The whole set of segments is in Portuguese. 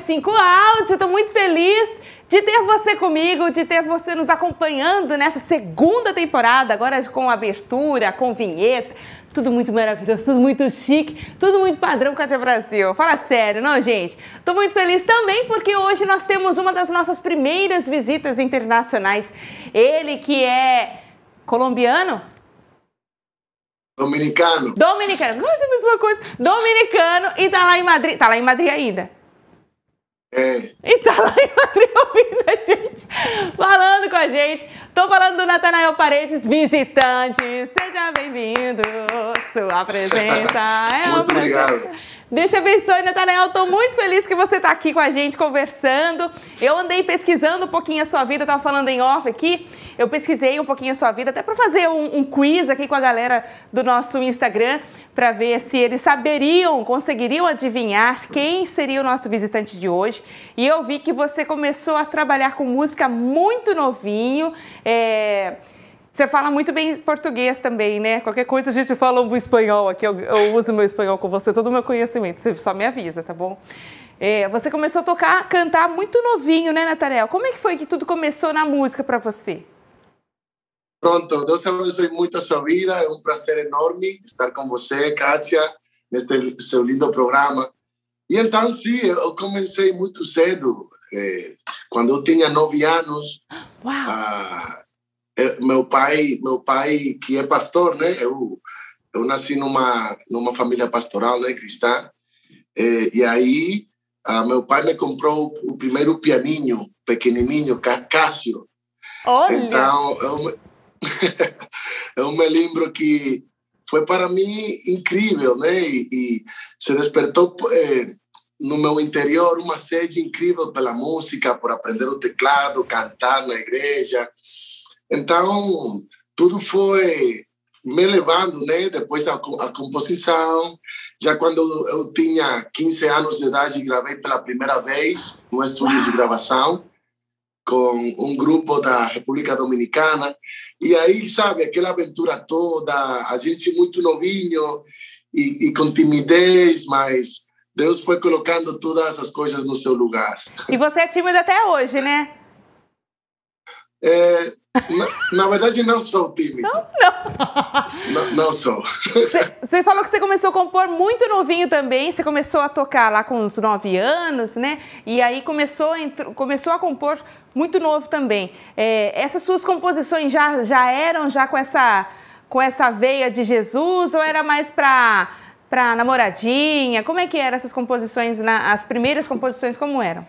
5 Áudio. Estou muito feliz de ter você comigo, de ter você nos acompanhando nessa segunda temporada, agora com abertura, com vinheta. Tudo muito maravilhoso, tudo muito chique, tudo muito padrão Cátia Brasil. Fala sério, não, gente? Estou muito feliz também porque hoje nós temos uma das nossas primeiras visitas internacionais. Ele que é colombiano, Dominicano. Dominicano, quase a mesma coisa. Dominicano e tá lá em Madrid. Tá lá em Madrid ainda. É. E tá lá em Madrid ouvindo a gente, falando com a gente. Tô falando do Natanael Paredes, visitante. Seja bem-vindo. Sua presença é Muito obrigado. Deus te abençoe, Natanael. Tô muito feliz que você tá aqui com a gente conversando. Eu andei pesquisando um pouquinho a sua vida, tava falando em off aqui. Eu pesquisei um pouquinho a sua vida, até para fazer um, um, quiz aqui com a galera do nosso Instagram, para ver se eles saberiam, conseguiriam adivinhar quem seria o nosso visitante de hoje. E eu vi que você começou a trabalhar com música muito novinho. É... Você fala muito bem português também, né? Qualquer coisa a gente fala um espanhol aqui, eu, eu uso meu espanhol com você, todo o meu conhecimento, você só me avisa, tá bom? É, você começou a tocar, cantar muito novinho, né, Nathaniel? Como é que foi que tudo começou na música para você? Pronto, Deus abençoe muito a sua vida. É um prazer enorme estar com você, Kátia, neste seu lindo programa. E então, sim, eu comecei muito cedo. Eh, quando eu tinha nove anos, ah, meu pai, meu pai que é pastor, né? Eu, eu nasci numa numa família pastoral, né, cristã. Eh, e aí, ah, meu pai me comprou o primeiro pianinho pequenininho, Cássio. Olha. Então, eu, eu me lembro que foi para mim incrível, né? E, e se despertou eh, no meu interior uma sede incrível pela música, por aprender o teclado, cantar na igreja. Então, tudo foi me levando, né? Depois a, a composição. Já quando eu tinha 15 anos de idade, gravei pela primeira vez no estúdio de gravação com um grupo da República Dominicana. E aí, sabe, aquela aventura toda, a gente muito novinho e, e, com timidez, mas Deus foi colocando todas as coisas no seu lugar. E você é tímido até hoje, né? É, na, na, verdade, não sou tímido. Não, não. Não, não sou. Você falou que você começou a compor muito novinho também. Você começou a tocar lá com uns nove anos, né? E aí começou, começou a compor muito novo também. É, essas suas composições já, já eram já com essa, com essa veia de Jesus ou era mais para para namoradinha? Como é que eram essas composições, na, as primeiras composições, como eram?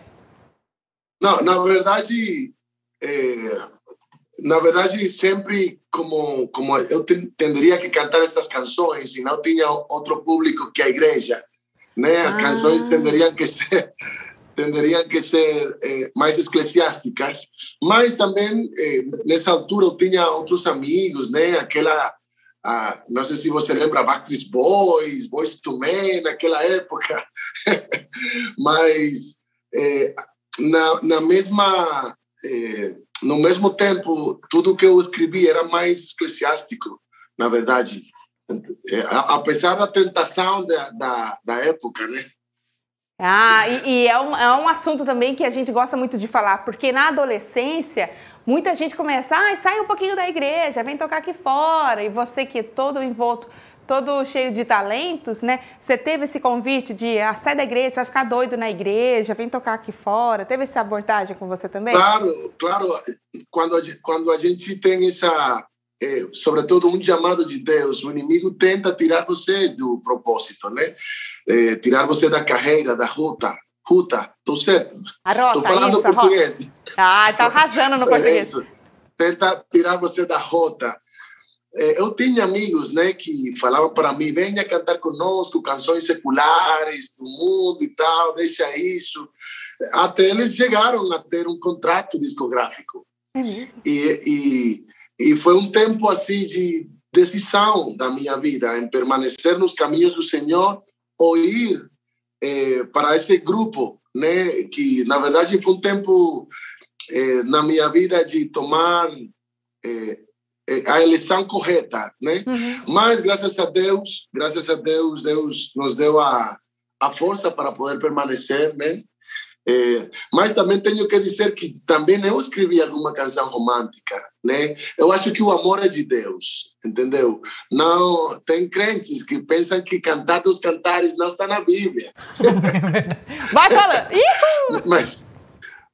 Não, na verdade, é, na verdade sempre como como eu tenderia que cantar estas canções e não tinha outro público que a igreja, né? As ah. canções tenderiam que ser tenderiam que ser eh, mais eclesiásticas, mas também eh, nessa altura eu tinha outros amigos, né? Aquela ah, não sei se você lembra Backstreet Boys, Boys to Men, naquela época, mas eh, na, na mesma no mesmo tempo tudo que eu escrevi era mais eclesiástico, na verdade, apesar da tentação da, da, da época, né? Ah, e, e, é, um, é um assunto também que a gente gosta muito de falar, porque na adolescência, muita gente começa, ah, sai um pouquinho da igreja, vem tocar aqui fora, e você que é todo envolto, todo cheio de talentos, né? Você teve esse convite de, ah, sai da igreja, vai ficar doido na igreja, vem tocar aqui fora, teve essa abordagem com você também? Claro, claro, quando a, quando a gente tem essa, é, sobretudo um chamado de Deus, o inimigo tenta tirar você do propósito, né? É, tirar você da carreira, da rota. Ruta, estou certo? A rota, Estou falando isso, português. Ah, está arrasando no português. É tenta tirar você da rota. É, eu tinha amigos né, que falavam para mim: venha cantar conosco canções seculares do mundo e tal, deixa isso. Até eles chegaram a ter um contrato discográfico. É mesmo? E, e e foi um tempo assim de decisão da minha vida, em permanecer nos caminhos do Senhor ou ir eh, para esse grupo, né? Que na verdade foi um tempo eh, na minha vida de tomar eh, a eleição correta, né? Uhum. Mas graças a Deus, graças a Deus, Deus nos deu a, a força para poder permanecer, né? É, mas também tenho que dizer que também eu escrevi alguma canção romântica, né? Eu acho que o amor é de Deus, entendeu? Não tem crentes que pensam que cantar dos cantares não está na Bíblia. Vai falando. mas,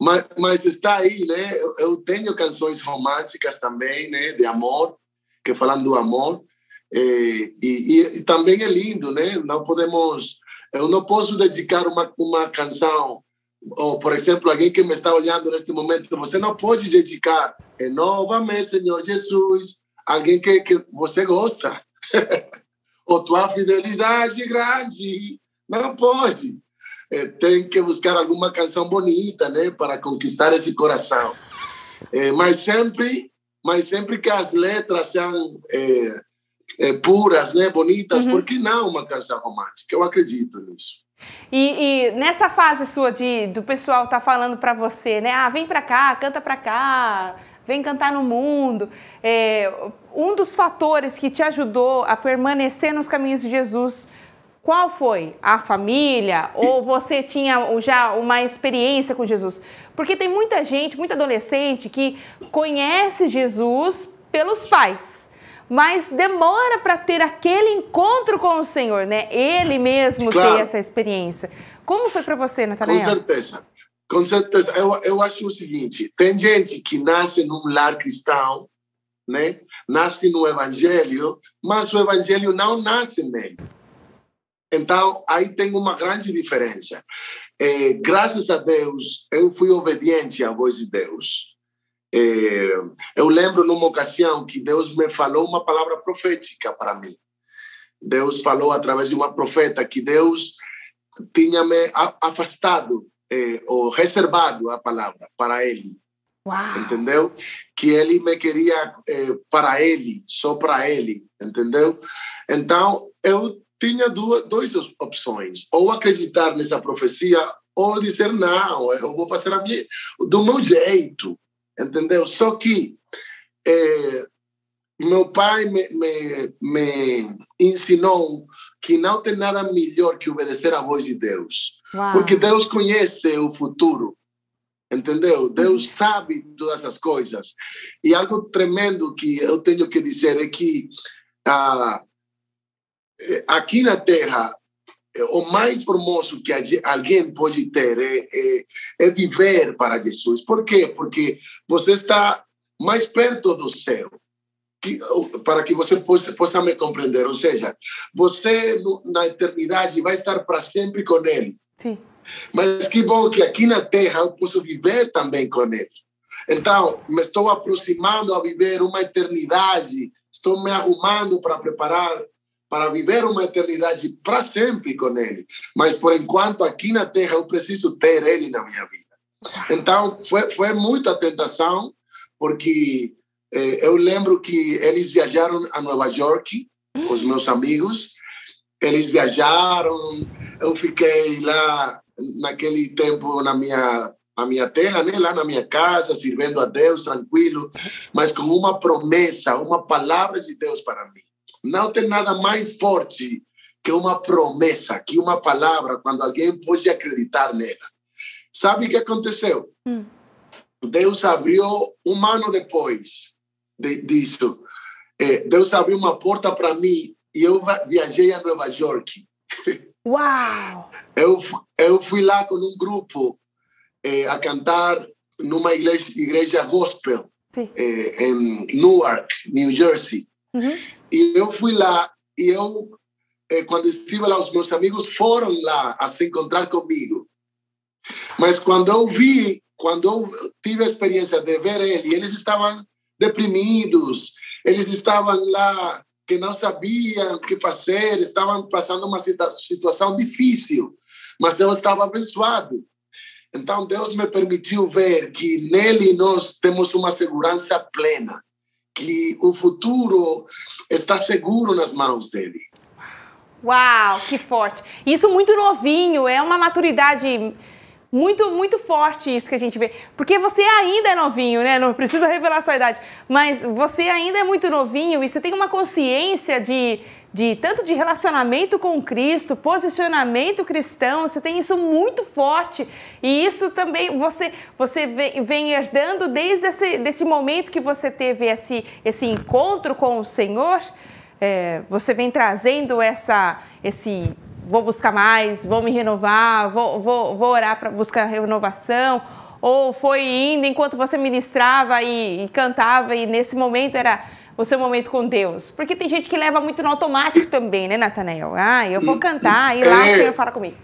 mas, mas está aí, né? Eu, eu, tenho canções românticas também, né? De amor, que falam do amor. É, e, e, e também é lindo, né? Não podemos, eu não posso dedicar uma, uma canção ou, por exemplo, alguém que me está olhando neste momento, você não pode dedicar, renova-me, Senhor Jesus, alguém que, que você gosta. ou tua fidelidade grande. Não pode. É, tem que buscar alguma canção bonita, né, para conquistar esse coração. É, mas sempre, mas sempre que as letras sejam é puras, né, bonitas, uhum. por que não uma canção romântica? Eu acredito nisso. E, e, nessa fase sua de do pessoal tá falando para você, né? Ah, vem para cá, canta para cá, vem cantar no mundo. É, um dos fatores que te ajudou a permanecer nos caminhos de Jesus, qual foi? A família? Ou você tinha já uma experiência com Jesus? Porque tem muita gente, muito adolescente que conhece Jesus pelos pais mas demora para ter aquele encontro com o Senhor, né? Ele mesmo claro. ter essa experiência. Como foi para você, Natanael? Com certeza. Com certeza. Eu, eu acho o seguinte: tem gente que nasce num lar cristão, né? nasce no Evangelho, mas o Evangelho não nasce nele. Então, aí tem uma grande diferença. É, graças a Deus, eu fui obediente à voz de Deus. É, eu lembro numa ocasião que Deus me falou uma palavra profética para mim. Deus falou através de uma profeta que Deus tinha me afastado é, ou reservado a palavra para Ele. Uau. Entendeu? Que Ele me queria é, para Ele, só para Ele, entendeu? Então, eu tinha duas, duas opções: ou acreditar nessa profecia, ou dizer, não, eu vou fazer a minha, do meu jeito entendeu? Só que é, meu pai me, me, me, ensinou que não tem nada melhor que obedecer à voz de Deus. Uau. Porque Deus conhece o futuro, entendeu? Deus uhum. sabe todas as coisas. E algo tremendo que eu tenho que dizer é que ah, aqui na Terra o mais formoso que alguém pode ter é, é, é, viver para Jesus. Por quê? Porque você está mais perto do céu. Que, para que você possa, possa me compreender. Ou seja, você na eternidade vai estar para sempre com Ele. Sim. Mas que bom que aqui na Terra eu posso viver também com Ele. Então, me estou aproximando a viver uma eternidade, estou me arrumando para preparar para viver uma eternidade para sempre com Ele. Mas, por enquanto, aqui na Terra, eu preciso ter Ele na minha vida. Então, foi, foi muita tentação, porque eh, eu lembro que eles viajaram a Nova York, os meus amigos. Eles viajaram, eu fiquei lá naquele tempo na minha na minha terra, né? lá na minha casa, servindo a Deus tranquilo, mas com uma promessa, uma palavra de Deus para mim. Não tem nada mais forte que uma promessa, que uma palavra, quando alguém pode acreditar nela. Sabe o que aconteceu? Hum. Deus abriu um ano depois de, disso. É, Deus abriu uma porta para mim e eu viajei a Nova York. Uau! Eu, eu fui lá com um grupo é, a cantar numa igreja, igreja gospel é, em Newark, New Jersey. Uhum. E eu fui lá e eu, eh, quando estive lá, os meus amigos foram lá a se encontrar comigo. Mas quando eu vi, quando eu tive a experiência de ver ele, eles estavam deprimidos, eles estavam lá que não sabiam o que fazer, estavam passando uma situação difícil, mas eu estava abençoado. Então Deus me permitiu ver que nele nós temos uma segurança plena que o futuro está seguro nas mãos dele. Uau, que forte. Isso muito novinho, é uma maturidade muito, muito forte isso que a gente vê. Porque você ainda é novinho, né? Não precisa revelar sua idade. Mas você ainda é muito novinho e você tem uma consciência de, de tanto de relacionamento com Cristo, posicionamento cristão, você tem isso muito forte. E isso também você, você vem, vem herdando desde esse desse momento que você teve esse, esse encontro com o Senhor. É, você vem trazendo essa, esse vou buscar mais, vou me renovar, vou, vou, vou orar para buscar renovação, ou foi indo enquanto você ministrava e, e, cantava e nesse momento era o seu momento com Deus? Porque tem gente que leva muito no automático também, né, Natanael? Ah, eu vou cantar e lá é, o Senhor fala comigo.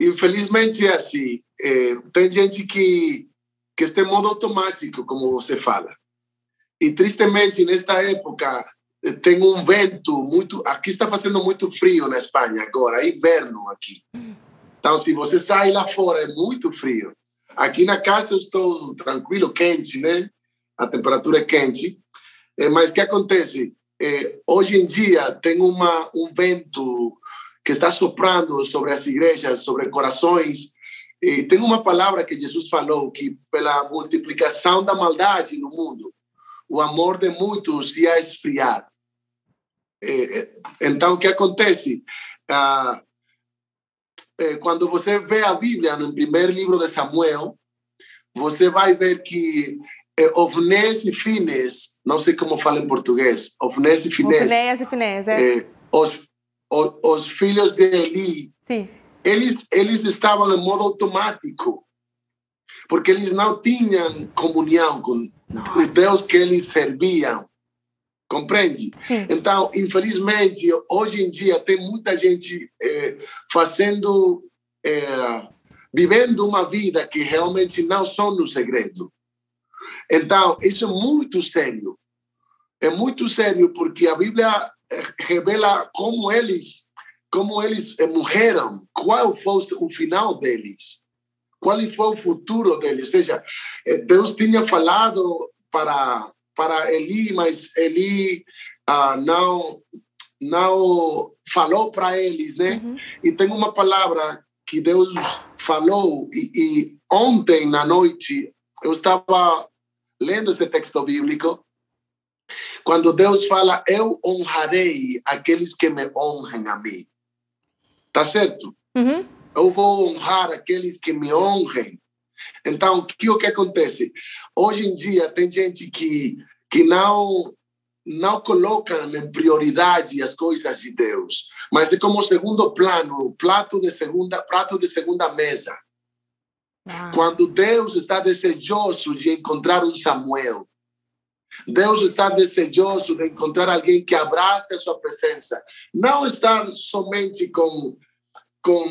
Infelizmente é assim. É, tem gente que, que está em modo automático, como você fala. E tristemente, nesta época, tem um vento muito. Aqui está fazendo muito frio na Espanha agora, é inverno aqui. Então, se você sai lá fora, é muito frio. Aqui na casa eu estou tranquilo, quente, né? A temperatura é quente. É, mas o que acontece? É, hoje em dia tem uma, um vento que está soprando sobre as igrejas, sobre corações. E tem uma palavra que Jesus falou que pela multiplicação da maldade no mundo, o amor de muitos ia esfriar. É, é, então, o que acontece? Ah, é, quando você vê a Bíblia no primeiro livro de Samuel, você vai ver que é, Ovnés e Fines, não sei como fala em português, Ovnés e Fines. Ovnés e Fines, é. é os, os, os, filhos de Eli, Sim. eles, eles estavam em modo automático, porque eles não tinham comunhão com Nossa. o Deus que eles serviam. Compreende? Sim. Então, infelizmente, hoje em dia tem muita gente é, fazendo, é, vivendo uma vida que realmente não são no segredo. Então, isso é muito sério. É muito sério porque a Bíblia é, revela como eles, como eles morreram, qual foi o final deles, qual foi o futuro deles. Ou seja, Deus tinha falado para para Eli, mas Eli ah, não não falou para eles, né? Uhum. E tem uma palavra que Deus falou e, e, ontem na noite eu estava lendo esse texto bíblico quando Deus fala eu honrarei aqueles que me honram a mim, tá certo? Uhum. Eu vou honrar aqueles que me honrem. Então, o que, o que acontece? Hoje em dia, tem gente que, que não não colocam em prioridade as coisas de Deus, mas é como segundo plano, prato de segunda, prato de segunda mesa. Ah. Quando Deus está desejoso de encontrar um Samuel, Deus está desejoso de encontrar alguém que abrace a sua presença, não estar somente com com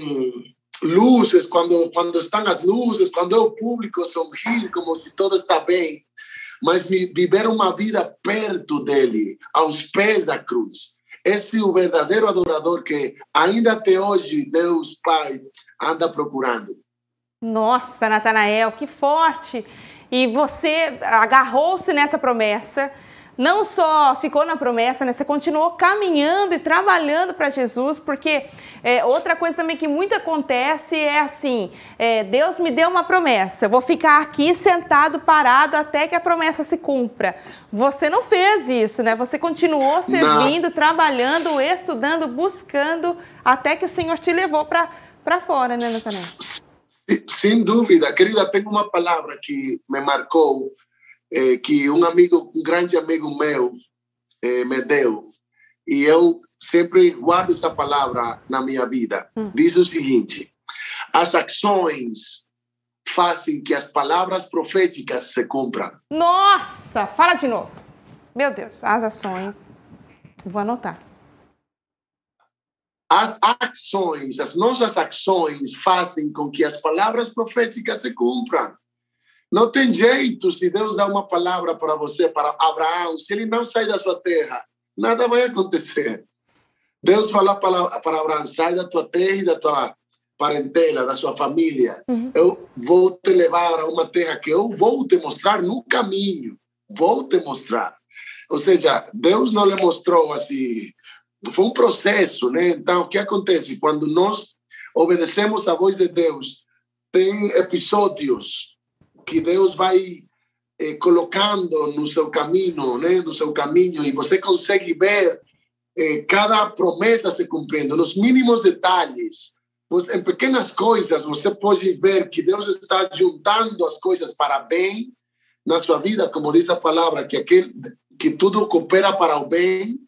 luzes, quando, quando estão as luzes, quando é o público sorrir como se tudo está bem, mas viver uma vida perto dele, aos pés da cruz. Esse é o verdadeiro adorador que ainda até hoje Deus Pai anda procurando. Nossa, Natanael, que forte! E você agarrou-se nessa promessa não só ficou na promessa, né? Você continuou caminhando e trabalhando para Jesus, porque é, outra coisa também que muito acontece é assim: é, Deus me deu uma promessa, eu vou ficar aqui sentado, parado até que a promessa se cumpra. Você não fez isso, né? Você continuou servindo, não. trabalhando, estudando, buscando, até que o Senhor te levou para fora, né, Natanael? Sem dúvida, querida, tem uma palavra que me marcou é, que um amigo, um grande amigo meu é, me deu, e eu sempre guardo essa palavra na minha vida. Hum. Diz o seguinte: as ações fazem que as palavras proféticas se cumpram. Nossa, fala de novo. Meu Deus, as ações. Vou anotar. As ações, as nossas ações fazem com que as palavras proféticas se cumpram. Não tem jeito se Deus dá uma palavra para você, para Abraão, se ele não sair da sua terra, nada vai acontecer. Deus falou para, para Abraão: sai da tua terra e da tua parentela, da sua família. Uhum. Eu vou te levar a uma terra que eu vou te mostrar no caminho. Vou te mostrar. Ou seja, Deus não lhe mostrou assim. Foi um processo, né? Então, o que acontece? Quando nós obedecemos a voz de Deus, tem episódios que Deus vai eh, colocando no seu caminho, né, no seu caminho, e você consegue ver eh, cada promessa se cumprindo, nos mínimos detalhes. Você, em pequenas coisas, você pode ver que Deus está juntando as coisas para bem na sua vida, como diz a palavra, que, aquele, que tudo coopera para o bem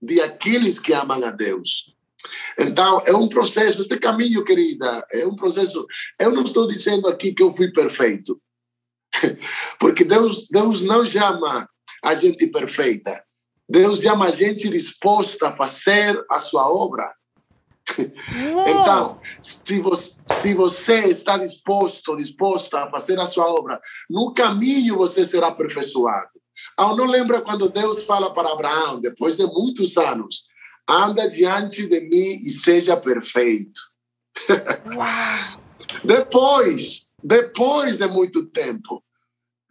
de aqueles que amam a Deus. Então, é um processo, este caminho, querida, é um processo. Eu não estou dizendo aqui que eu fui perfeito, porque Deus, Deus não chama a gente perfeita. Deus chama a gente disposta a fazer a sua obra. Então, se você, se você está disposto, disposta a fazer a sua obra, no caminho você será aperfeiçoado. Ah, não lembra quando Deus fala para Abraão, depois de muitos anos, anda diante de mim e seja perfeito. depois, depois de muito tempo,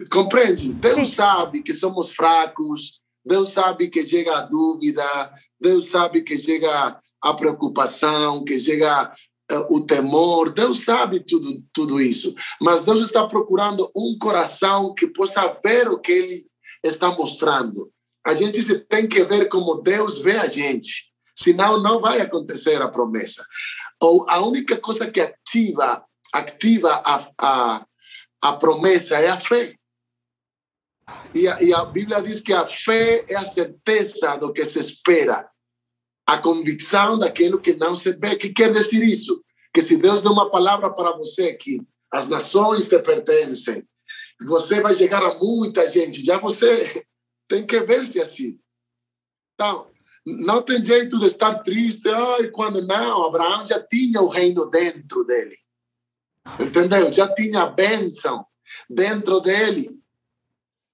compreende? Deus Sim. sabe que somos fracos, Deus sabe que chega a dúvida, Deus sabe que chega a preocupação, que chega uh, o temor, Deus sabe tudo, tudo isso. Mas Deus está procurando um coração que possa ver o que Ele está mostrando. A gente tem que ver como Deus vê a gente, senão não vai acontecer a promessa. Ou a única coisa que ativa, ativa a, a, a promessa é a fé. E a, e a Bíblia diz que a fé é a certeza do que se espera, a convicção daquilo que não se vê. Que quer dizer isso? Que se Deus dá uma palavra para você que as nações te pertencem, você vai chegar a muita gente, já você tem que ver-se assim. Então, não tem jeito de estar triste, ai, quando não, Abraão já tinha o reino dentro dele. Entendeu? Já tinha a bênção dentro dele.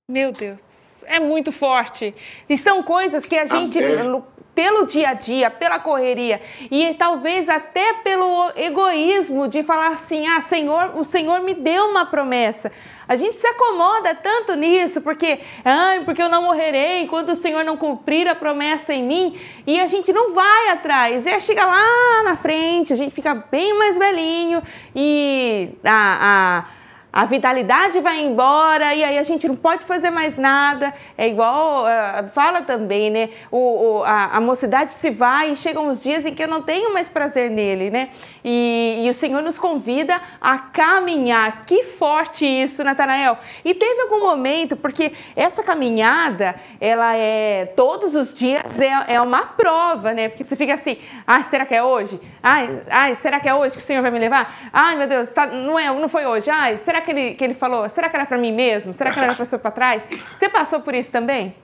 Meu Deus, é muito forte. E são coisas que a gente, Amém. pelo dia a dia, pela correria e talvez até pelo egoísmo de falar assim: ah, Senhor, o Senhor me deu uma promessa. A gente se acomoda tanto nisso, porque, ah, porque eu não morrerei quando o Senhor não cumprir a promessa em mim, e a gente não vai atrás. E chega lá na frente, a gente fica bem mais velhinho e a, a a vitalidade vai embora e aí a gente não pode fazer mais nada. É igual, uh, fala também, né? O, o a, a, mocidade se vai e chegam os dias em que eu não tenho mais prazer nele, né? E, e o Senhor nos convida a caminhar. Que forte isso, Natanael. E teve algum momento, porque essa caminhada, ela é todos os dias, é, é uma prova, né? Porque você fica assim, ah, será que é hoje? Ai, ai, será que é hoje que o Senhor vai me levar? Ai, meu Deus, tá, não, é, não foi hoje. Ai, será que ele, que ele falou? Será que era para mim mesmo? Será que era para para trás? Você passou por isso também?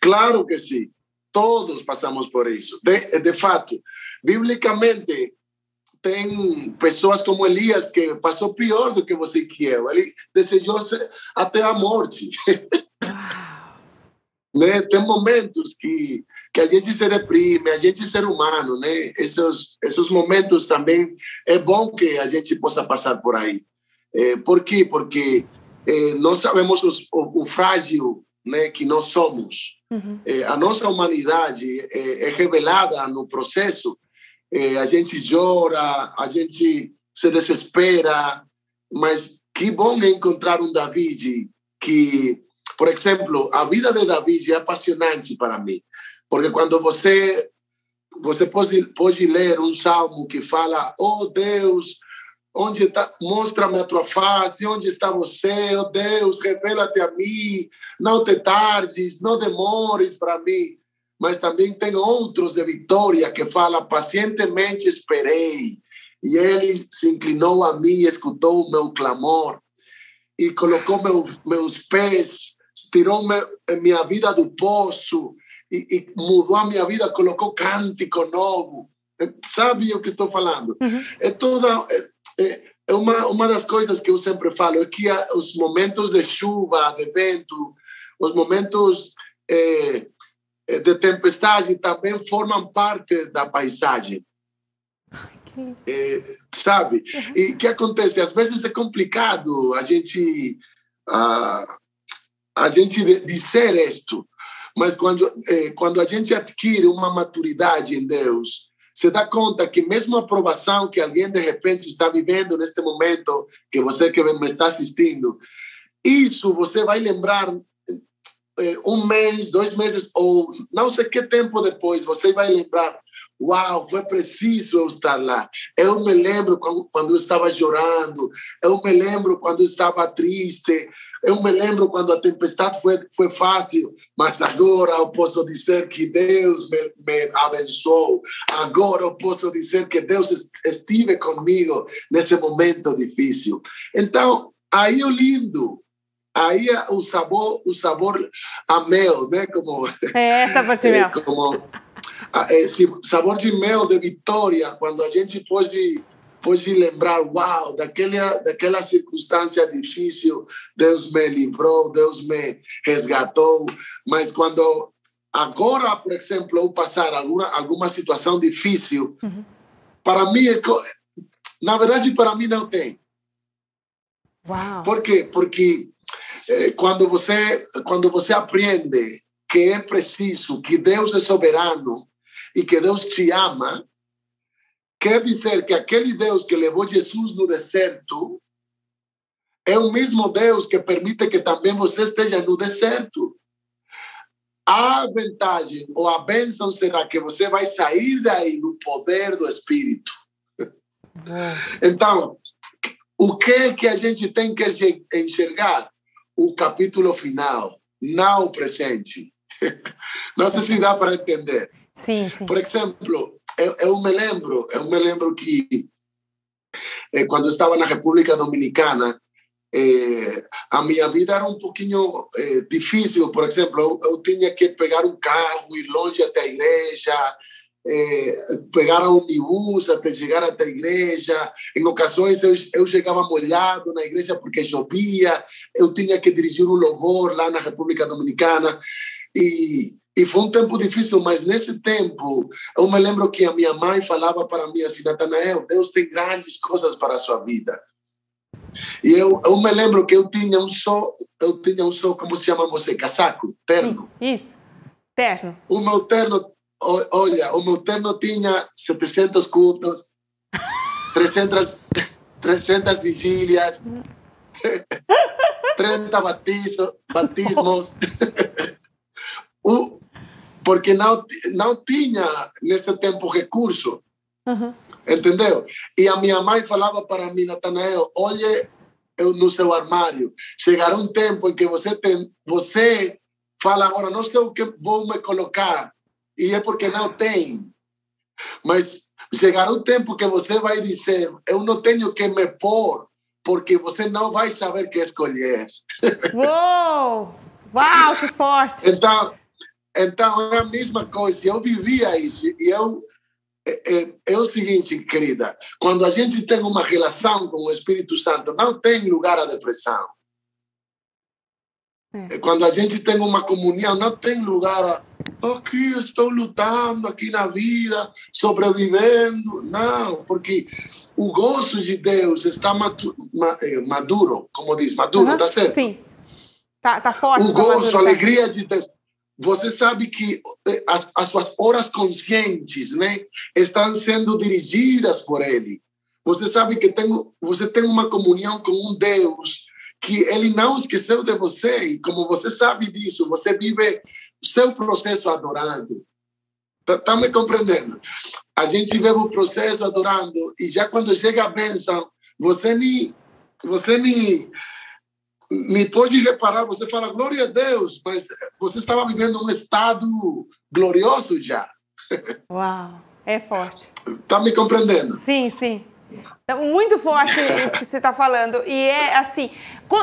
Claro que sim. Todos passamos por isso. De, de fato, biblicamente, tem pessoas como Elias que passou pior do que você que eu. Ele desejou até a morte. né? Tem momentos que que a gente se reprime, a gente é ser humano, né? Esses esses momentos também é bom que a gente possa passar por aí. É, por quê? Porque é, nós sabemos os, o, o, frágil né, que nós somos. Uhum. É, a nossa humanidade é, revelada no processo. A gente chora, a gente se desespera, mas que bom é encontrar um David que, por exemplo, a vida de David é apaixonante para mim, porque quando você você pode, pode ler um salmo que fala: Oh Deus, Onde está? Mostra-me a tua face. Onde está você? Oh Deus, revela-te a mim. Não te tardes, não demores para mim. Mas também tem outros de Vitória que fala: pacientemente esperei. E ele se inclinou a mim, escutou o meu clamor e colocou meu, meus pés, tirou minha vida do poço e, e, mudou a minha vida, colocou cântico novo. Sabe o que estou falando? Uhum. É toda é, uma, uma das coisas que eu sempre falo é que os momentos de chuva, de vento, os momentos é, de tempestade também formam parte da paisagem. É, sabe? Uhum. E o que acontece? Às vezes é complicado a gente a, a gente dizer isto, mas quando é, quando a gente adquire uma maturidade em Deus, se dá conta que mesmo a aprovação que alguém de repente está vivendo neste momento, que você que me está assistindo, isso você vai lembrar eh, um mês, dois meses, ou não sei que tempo depois, você vai lembrar Uau, foi preciso eu estar lá. Eu me lembro quando eu estava chorando, eu me lembro quando eu estava triste, eu me lembro quando a tempestade foi, foi fácil, mas agora eu posso dizer que Deus me, me abençoou. Agora eu posso dizer que Deus estive comigo nesse momento difícil. Então, aí o lindo, aí o sabor, o sabor a mel, né? Como, é essa parte é, como esse ah, é, sabor de mel de vitória, quando a gente pode, pode lembrar, uau, daquela, daquela circunstância difícil, Deus me livrou, Deus me resgatou. Mas quando agora, por exemplo, eu passar alguma, alguma situação difícil, uhum. para mim, na verdade, para mim não tem. Uau. Por quê? Porque eh, quando você quando você aprende que é preciso, que Deus é soberano e que Deus te ama, quer dizer que aquele Deus que levou Jesus no deserto é o mesmo Deus que permite que também você esteja no deserto. A vantagem ou a bênção será que você vai sair daí no poder do Espírito. Então, o que é que a gente tem que enxergar? O capítulo final, não o presente. Não sei se dá para entender. Sim. Por exemplo, eu, eu me lembro, eu me lembro que eh, quando estava na República Dominicana, eh, a minha vida era um pouquinho eh, difícil. Por exemplo, eu, eu, tinha que pegar um carro, ir longe até a igreja, eh, pegar um ônibus até chegar até a igreja. Em ocasiões, eu, eu chegava molhado na igreja porque chovia. Eu tinha que dirigir um louvor lá na República Dominicana. E, e foi um tempo difícil, mas nesse tempo, eu me lembro que a minha mãe falava para mim assim, Natanael, Deus tem grandes coisas para a sua vida. E eu, eu me lembro que eu tinha um só, eu tinha um só, como se chama você, casaco, terno. Isso, terno. O meu terno, olha, o meu terno tinha 700 cultos, 300, 300 vigílias, 30 batismos, batismos. o, porque não, não tinha nesse tempo recurso. Uhum. Entendeu? E a minha mãe falava para mim, Natanael, olhe no seu armário. Chegará um tempo em que você tem, você fala agora, não sei o que vou me colocar. E é porque não tem. Mas chegará um tempo que você vai dizer, eu não tenho que me pôr, porque você não vai saber o que escolher. Uou! Uau, que forte! Então, então, é a mesma coisa. Eu vivia isso. E eu, é, é, é, o seguinte, querida: quando a gente tem uma relação com o Espírito Santo, não tem lugar a depressão. É. Quando a gente tem uma comunhão, não tem lugar a. Aqui estou lutando, aqui na vida, sobrevivendo. Não, porque o gozo de Deus está é, maduro, como diz, maduro, uhum, tá certo? Sim. Tá, tá forte. O tá gozo, a alegria de Deus você sabe que eh, as, as suas horas conscientes né, estão sendo dirigidas por Ele. Você sabe que tem, você tem uma comunhão com um Deus que Ele não esqueceu de você. E como você sabe disso, você vive seu processo adorando. Está tá me compreendendo? A gente vive o processo adorando e já quando chega a bênção, você me, você me me pode reparar, você fala glória a Deus, mas você estava vivendo um estado glorioso já. Uau, é forte. Está me compreendendo? Sim, sim. Então, muito forte isso que você está falando. E é assim,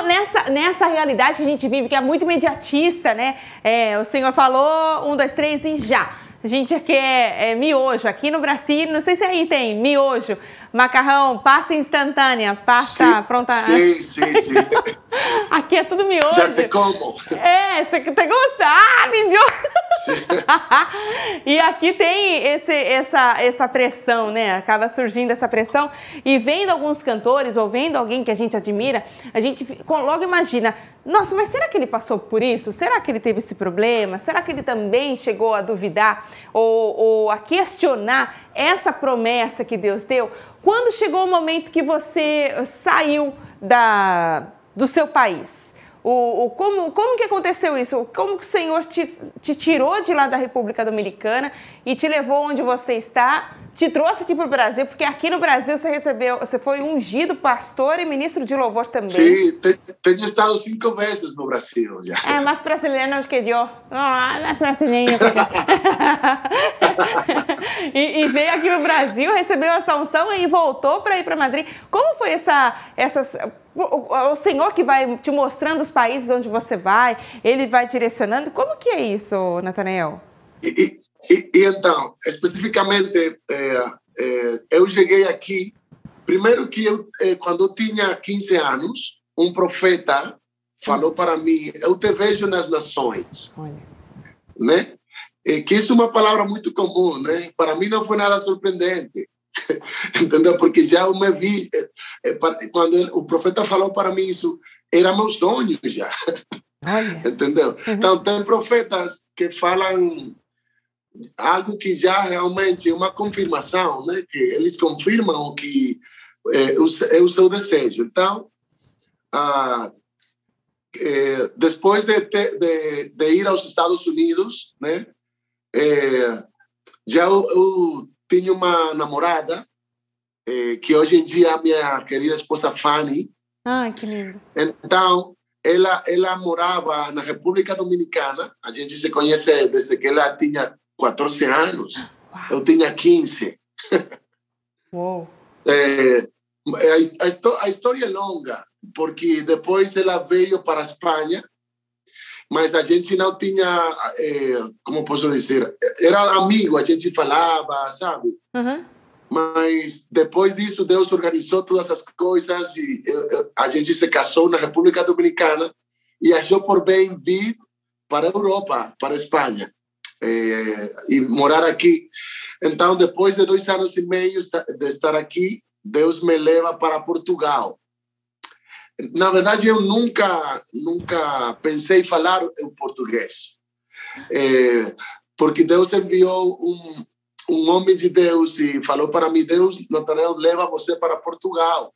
nessa, nessa realidade que a gente vive, que é muito imediatista, né? É, o senhor falou um, dois, três e já. A gente aqui é, é miojo. Aqui no Brasil, não sei se aí tem miojo, macarrão, pasta instantânea, pasta sim, pronta. Sim, sim, sim. aqui é tudo miojo. Já te como. É, você tem gostar, ah, e aqui tem esse, essa, essa pressão, né? Acaba surgindo essa pressão. E vendo alguns cantores ou vendo alguém que a gente admira, a gente logo imagina: nossa, mas será que ele passou por isso? Será que ele teve esse problema? Será que ele também chegou a duvidar ou, ou a questionar essa promessa que Deus deu? Quando chegou o momento que você saiu da, do seu país? O, o, como, como que aconteceu isso? Como que o Senhor te, te tirou de lá da República Dominicana e te levou onde você está, te trouxe aqui para o Brasil, porque aqui no Brasil você recebeu, você foi ungido pastor e ministro de louvor também. Sim, tenho estado cinco vezes no Brasil já. É mais brasileiro que eu. Ah, mais brasileiro que eu. e, e, veio aqui no Brasil, recebeu essa unção e voltou para ir para Madrid. Como foi essa, essas o Senhor que vai te mostrando os países onde você vai, ele vai direcionando. Como que é isso, Natanael? E, e, e, então, especificamente, é, é, eu cheguei aqui, primeiro que eu, é, quando eu tinha 15 anos, um profeta falou para mim, eu te vejo nas nações. Olha. Né? que isso é uma palavra muito comum, né? Para mim não foi nada surpreendente. entendeu? Porque já eu me vi, eh, eh, quando o profeta falou para mim isso, era meu sonho já, entendeu? Uhum. Então, tem profetas que falam algo que já realmente é uma confirmação, né? Que eles confirmam que é, é o seu desejo. Então, ah, é, depois de, de, de, ir aos Estados Unidos, né? É, já eu, eu tinha uma namorada eh, que hoje em dia é a minha querida esposa Fanny. Ah, que lindo. Então, ela, ela morava na República Dominicana. A gente se conhece desde que ela tinha 14 anos. Uau. Eu tinha 15. Uou. É, a, a, história é longa, porque depois ela veio para a Espanha mas a gente não tinha, é, como posso dizer, era amigo, a gente falava, sabe? Uhum. Mas depois disso, Deus organizou todas as coisas e eu, eu, a gente se casou na República Dominicana e achou por bem vir para a Europa, para a Espanha, é, e morar aqui. Então, depois de dois anos e meio de estar aqui, Deus me leva para Portugal. Na verdade, eu nunca, nunca pensei falar o português. É, porque Deus enviou um, um homem de Deus e falou para mim, Deus, Natanael, leva você para Portugal.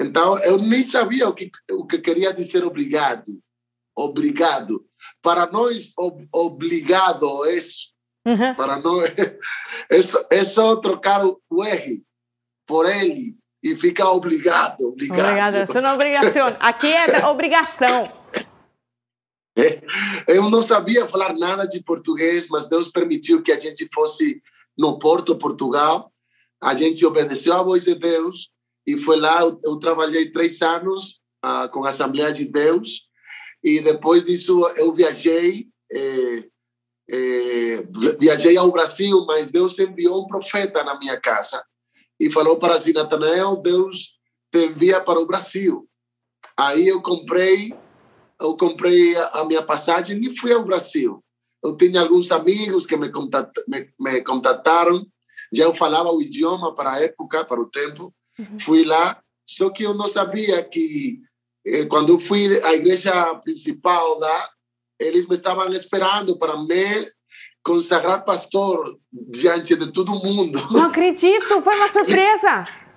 Então, eu nem sabia o que, o que queria dizer obrigado. Obrigado. Para nós, ob, obrigado é isso. Uhum. Para nós, é, é só trocar o R por ele e fica obrigado, obrigado. Obrigado, isso não é obrigação. Aqui é obrigação. É, eu não sabia falar nada de português, mas Deus permitiu que a gente fosse no Porto, Portugal. A gente obedeceu a voz de Deus e foi lá. Eu, eu trabalhei três anos uh, com a Assembleia de Deus e depois disso eu viajei. Eh, eh, viajei ao Brasil, mas Deus enviou um profeta na minha casa e falou para si, Natanael, Deus te envia para o Brasil. Aí eu comprei, eu comprei a minha passagem e fui ao Brasil. Eu tinha alguns amigos que me, contat, me, me contataram, já eu falava o idioma para a época, para o tempo. Uhum. Fui lá, só que eu não sabia que eh, quando eu fui à igreja principal lá, eles me estavam esperando para me consagrar pastor diante de todo mundo. Não acredito, foi uma surpresa.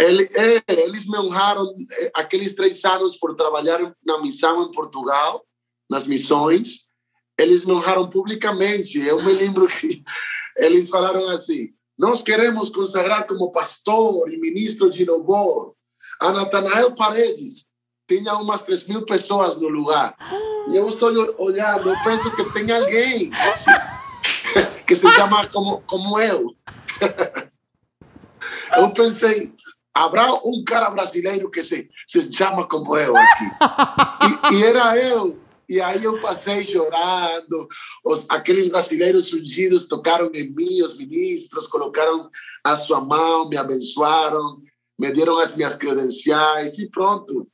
Ele, é, eles me honraram é, aqueles três anos por trabalhar na missão em Portugal, nas missões. Eles me honraram publicamente. Eu me lembro que eles falaram assim: Nós queremos consagrar como pastor e ministro de louvor a Natanael Paredes. Tinha umas 3 mil pessoas no lugar. E eu estou olhando, penso que tem alguém que se chama como, como eu. Eu pensei, habrá um cara brasileiro que se, se chama como eu aqui. E, e era eu. E aí eu passei chorando, os, aqueles brasileiros ungidos tocaram em mim, os ministros colocaram a sua mão, me abençoaram, me deram as minhas credenciais e pronto.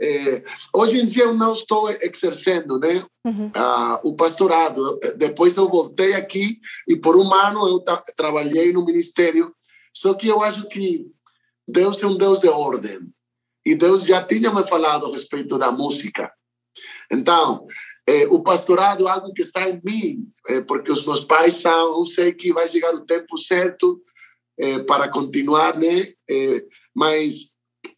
É, hoje em dia eu não estou exercendo né, uhum. uh, o pastorado. Depois eu voltei aqui e por um ano eu tra trabalhei no ministério. Só que eu acho que Deus é um Deus de ordem. E Deus já tinha me falado a respeito da música. Então, é, o pastorado é algo que está em mim, é, porque os meus pais são, eu sei que vai chegar o tempo certo é, para continuar, né? Mas,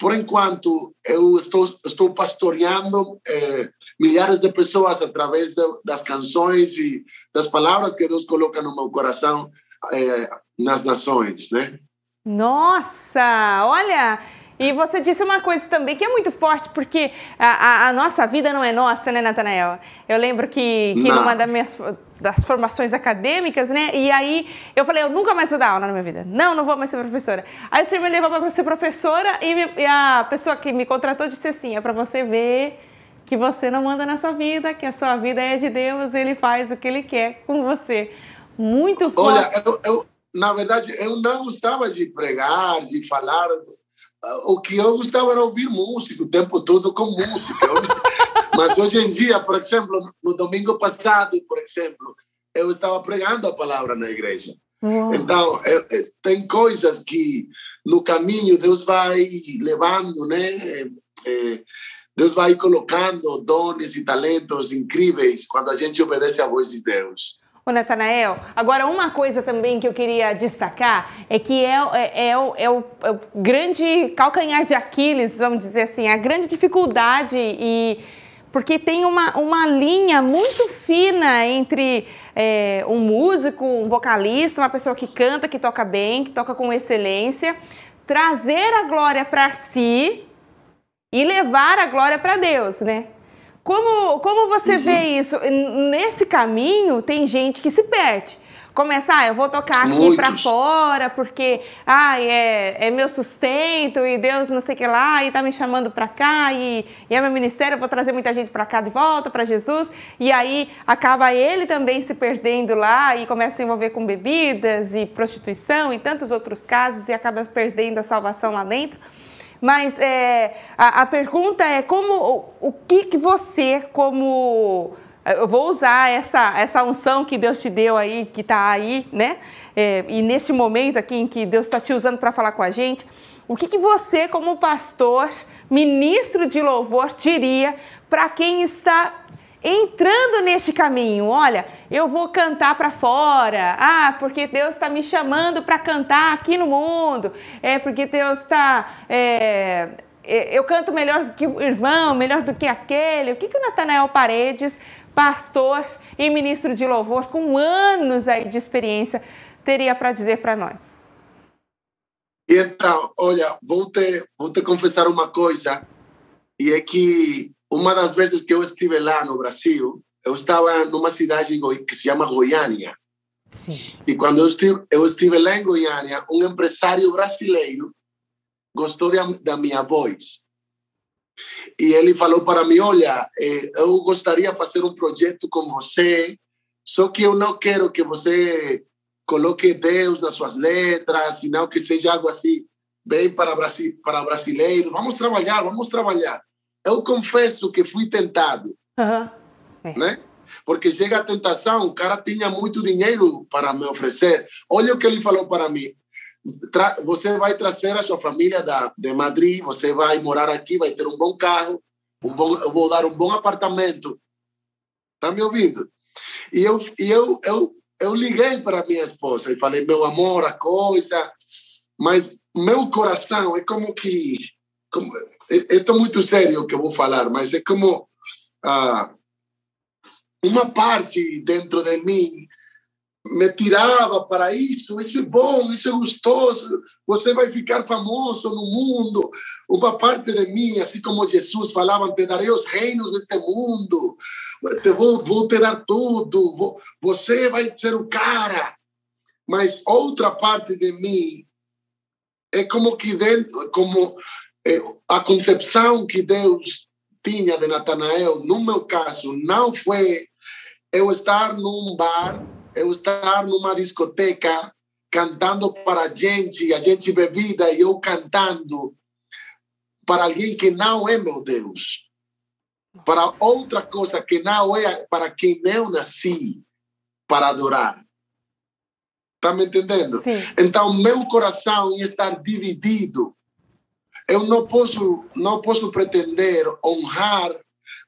por enquanto, eu estou, estou pastoreando é, milhares de pessoas através de, das canções e das palavras que Deus coloca no meu coração é, nas nações, né? Nossa, olha, e você disse uma coisa também que é muito forte, porque a, a, a nossa vida não é nossa, né, Natanael? Eu lembro que, que numa das minhas das formações acadêmicas, né? E aí eu falei, eu nunca mais vou dar aula na minha vida. Não, não vou mais ser professora. Aí o senhor me levou para ser professora e, me, e a pessoa que me contratou disse assim, é para você ver que você não manda na sua vida, que a sua vida é de Deus, ele faz o que ele quer com você. Muito forte. Olha, eu, eu na verdade, eu não gostava de pregar, de falar o que eu gostava era ouvir música o tempo todo com música. Mas hoje em dia, por exemplo, no domingo passado, por exemplo, eu estava pregando a palavra na igreja. Então, é, é, tem coisas que no caminho Deus vai levando, né? É, Deus vai colocando dons e talentos incríveis quando a gente obedece à voz de Deus. Ô, Natanael, agora uma coisa também que eu queria destacar é que é, é, é, o, é, o, é, o, grande calcanhar de Aquiles, vamos dizer assim, a grande dificuldade e porque tem uma, uma linha muito fina entre é, um músico, um vocalista, uma pessoa que canta, que toca bem, que toca com excelência, trazer a glória para si e levar a glória para Deus, né? Como, como você uhum. vê isso? Nesse caminho, tem gente que se perde. Começa, ah, eu vou tocar aqui para fora porque ah, é, é meu sustento e Deus não sei o que lá e tá me chamando para cá e, e é meu ministério, eu vou trazer muita gente para cá de volta, para Jesus. E aí acaba ele também se perdendo lá e começa a se envolver com bebidas e prostituição e tantos outros casos e acaba perdendo a salvação lá dentro. Mas é, a, a, pergunta é como o, o que, que você, como eu vou usar essa, essa unção que Deus te deu aí, que está aí, né? É, e nesse momento aqui em que Deus está te usando para falar com a gente, o que, que você, como pastor, ministro de louvor, diria para quem está entrando neste caminho. Olha, eu vou cantar para fora. Ah, porque Deus está me chamando para cantar aqui no mundo. É porque Deus está. É, é, eu canto melhor do que o irmão, melhor do que aquele. O que, que o Natanael Paredes, pastor e ministro de louvor, com anos aí de experiência, teria para dizer para nós? Então, olha, vou te, vou te confessar uma coisa, e é que uma das vezes que eu estive lá no Brasil, eu estava numa cidade que se chama Goiânia. Sim. E quando eu estive, eu estive lá em Goiânia, um empresário brasileiro gostou da, da minha voz. E ele falou para mim: Olha, eh, eu gostaria de fazer um projeto com você, só que eu não quero que você coloque Deus nas suas letras, senão que seja algo assim, bem para, para brasileiro. Vamos trabalhar, vamos trabalhar eu confesso que fui tentado, uhum. é. né? Porque chega a tentação, o cara tinha muito dinheiro para me oferecer. Olha o que ele falou para mim. Tra você vai trazer a sua família da, de Madrid, você vai morar aqui, vai ter um bom carro, um bom, eu vou dar um bom apartamento. Tá me ouvindo? E eu, e eu, eu, eu liguei para minha esposa e falei, meu amor, a coisa, mas meu coração é como que como, estou muito sério o que eu vou falar, mas é como ah, uma parte dentro de mim me tirava para isso, isso é bom, isso é gostoso, você vai ficar famoso no mundo. Uma parte de mim, assim como Jesus falava, te darei os reinos deste mundo, te vou, vou te dar tudo, você vai ser o cara. Mas outra parte de mim é como que dentro, como é, a concepção que Deus tinha de Natanael, no meu caso, não foi eu estar num bar, eu estar numa discoteca, cantando para a gente, a gente bebida e eu cantando. para alguém que não é meu Deus, para outra coisa que não é para quem eu nasci para adorar. Está me entendendo? Sim. Então, meu coração ia estar dividido. Eu não posso, não posso pretender honrar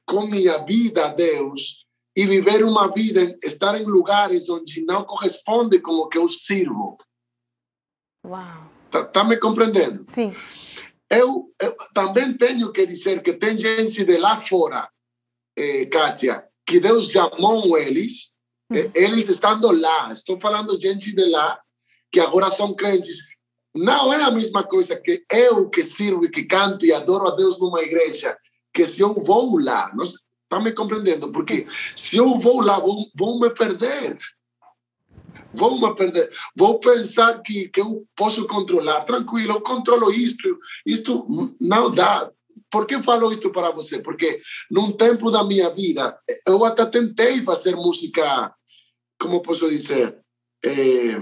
com minha vida a Deus e viver uma vida, estar em lugares onde não corresponde com o que eu sirvo. Uau. Tá, tá me compreendendo? Sim. Eu, eu, também tenho que dizer que tem gente de lá fora, eh, Kátia, que Deus chamou eles, eh, eles estando lá, estou falando gente de lá, que agora são crentes. Não é a mesma coisa que eu que sirvo e que canto e adoro a Deus numa igreja, que se eu vou lá, não, está me compreendendo? Porque se eu vou lá, vou me perder. Vou me perder. Vou pensar que, que eu posso controlar. Tranquilo, eu controlo isto. Isto não dá. Por que falo isto para você? Porque num tempo da minha vida, eu até tentei fazer música, como posso dizer, é,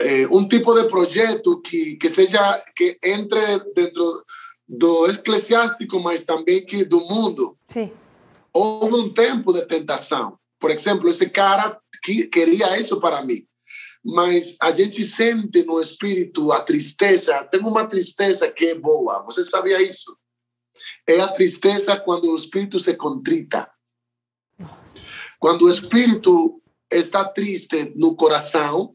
é, um tipo de projeto que, que seja, que entre dentro do eclesiástico, mas também que do mundo. Sim. Houve um tempo de tentação. Por exemplo, esse cara que queria isso para mim. Mas a gente sente no espírito a tristeza. Tem uma tristeza que é boa. Você sabia isso? É a tristeza quando o espírito se contrita. Quando o espírito está triste no coração,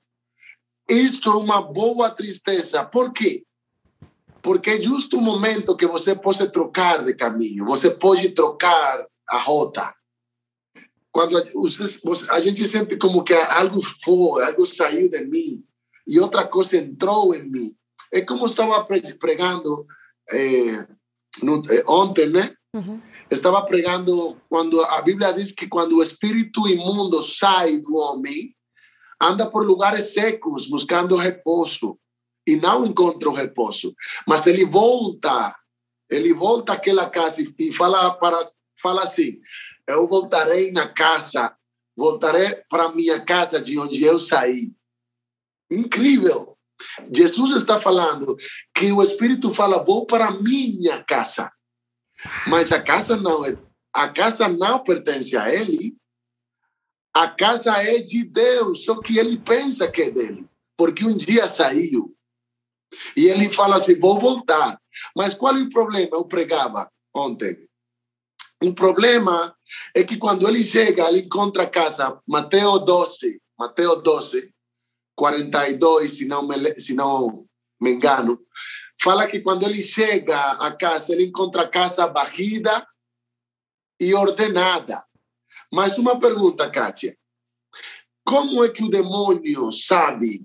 isso é uma boa tristeza. Por quê? Porque é justo o momento que você pode trocar de caminho, você pode trocar a rota. Quando a, a gente sente como que algo foi, algo saiu de mim e outra coisa entrou em mim. É como estava pregando eh, no, eh, ontem, né? Uhum. Estava pregando quando a Bíblia diz que quando o espírito imundo sai do homem, anda por lugares secos buscando repouso e não encontra o repouso. Mas ele volta, ele volta àquela casa e fala, para, fala assim: Eu voltarei na casa, voltarei para minha casa de onde eu saí. Incrível! Jesus está falando que o Espírito fala: Vou para minha casa. Mas a casa não é. A casa não pertence a ele. A casa é de Deus, só que ele pensa que é dele, porque um dia saiu. E ele fala assim: vou voltar. Mas qual é o problema? Eu pregava ontem. O problema é que quando ele chega, ele encontra a casa, Mateus 12, Mateus 12, 42, se não me, se não me engano, fala que quando ele chega à casa, ele encontra a casa varrida e ordenada. Mas uma pergunta, Kátia. Como é que o demônio sabe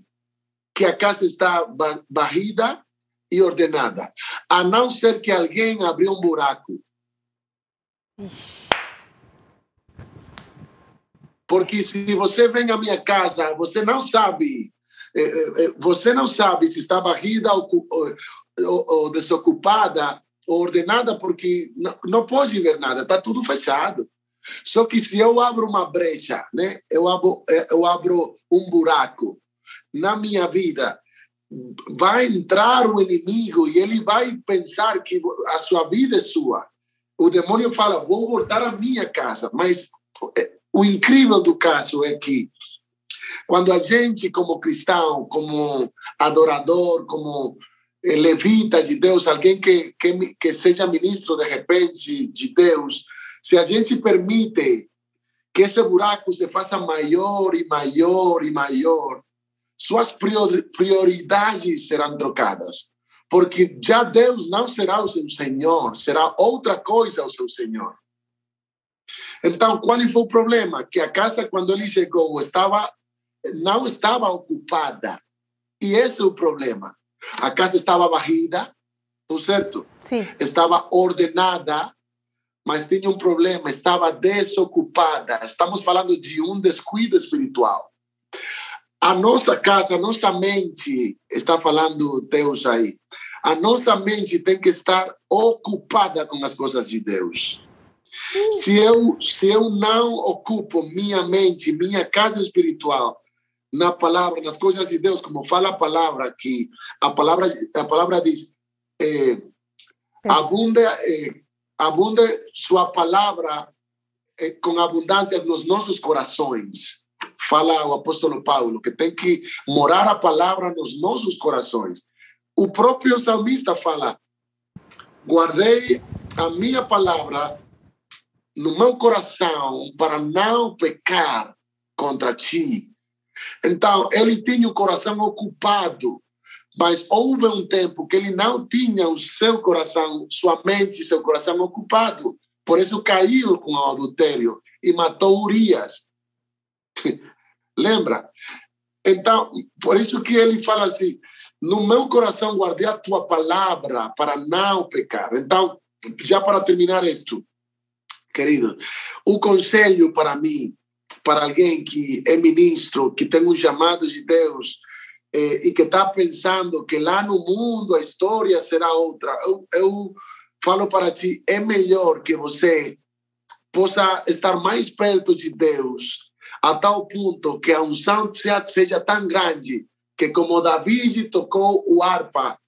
que a casa está varrida e ordenada, a não ser que alguém abriu um buraco. Porque se você vem à minha casa, você não sabe, eh, eh, eh, você não sabe se está varrida ou, desocupada ou ordenada, porque não pode ver nada, está tudo fechado. Só que se eu abro uma brecha, né? eu, abro, eu abro um buraco, na minha vida, vai entrar o inimigo e ele vai pensar que a sua vida é sua. O demônio fala: vou voltar à minha casa. Mas é, o incrível do caso é que quando a gente, como cristão, como adorador, como eh, levita de Deus, alguém que, que, que seja ministro de repente de Deus, se a gente permite que esse buraco se faça maior e maior e maior, suas prioridades serão trocadas. Porque já Deus não será o seu Senhor, será outra coisa o seu Senhor. Então, qual foi o problema? Que a casa, quando ele chegou, estava, não estava ocupada. E esse é o problema. A casa estava varrida, certo? Sim. Estava ordenada, mas tinha um problema, estava desocupada. Estamos falando de um descuido espiritual. A nossa casa, a nossa mente, está falando Deus aí, a nossa mente tem que estar ocupada com as coisas de Deus. Se eu, se eu não ocupo minha mente, minha casa espiritual na palavra, nas coisas de Deus, como fala a palavra aqui, a palavra, a palavra diz: é, abunde, eh, abunde sua palavra eh, com abundância nos nossos corações. Fala o apóstolo Paulo, que tem que morar a palavra nos nossos corações. O próprio salmista fala: guardei a minha palavra no meu coração para não pecar contra ti. Então, ele tinha o coração ocupado, mas houve um tempo que ele não tinha o seu coração, sua mente, seu coração ocupado. Por isso caiu com o adultério e matou Urias. Lembra? Então, por isso que ele fala assim: no meu coração guardei a tua palavra para não pecar. Então, já para terminar isto, querido, o conselho para mim, para alguém que é ministro, que tem um chamado de Deus eh, e que está pensando que lá no mundo a história será outra, eu, eu falo para ti, é melhor que você possa estar mais perto de Deus a tal ponto que a unção seja tão grande que como David tocou o harpa,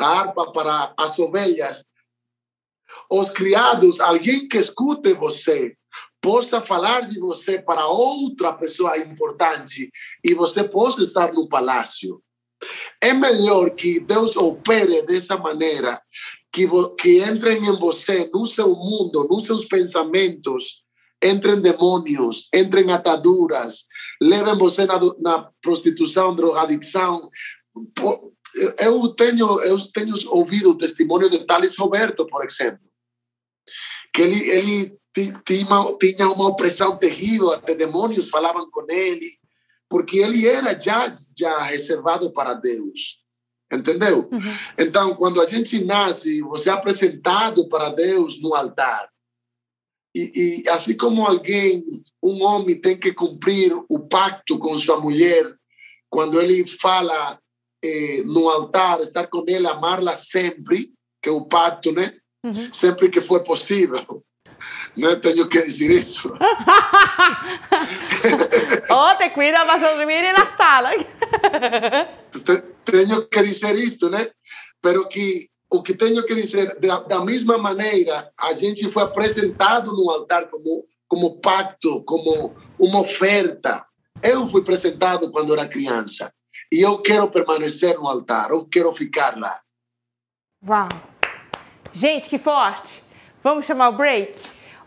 a harpa para as ovelhas, os criados, alguém que escute você, possa falar de você para outra pessoa importante e você possa estar no palácio. É melhor que Deus opere dessa maneira, que, que entrem em você, no seu mundo, nos seus pensamentos, entrem demônios, entrem ataduras, levem você na, na prostituição, drogadicção. Eu tenho, eu tenho ouvido o testemunho de Thales Roberto, por exemplo, que ele, ele tinha, uma opressão terrível, até demônios falavam com ele, porque ele era já, já reservado para Deus. Entendeu? Uhum. Então, quando a gente nasce, você é apresentado para Deus no altar. E, e, assim como alguém, um homem tem que cumprir o pacto com sua mulher, quando ele fala eh, no altar, estar com ela, amá-la sempre, que é o pacto, né? Uhum. Sempre que for possível. Né? Tenho que dizer isso. oh, te cuida para dormir na sala. Tenho que dizer isto, né? Pero que o que tenho que dizer, da, da mesma maneira, a gente foi apresentado no altar como, como pacto, como uma oferta. Eu fui apresentado quando era criança. E eu quero permanecer no altar, eu quero ficar lá. Uau! Gente, que forte! Vamos chamar o break?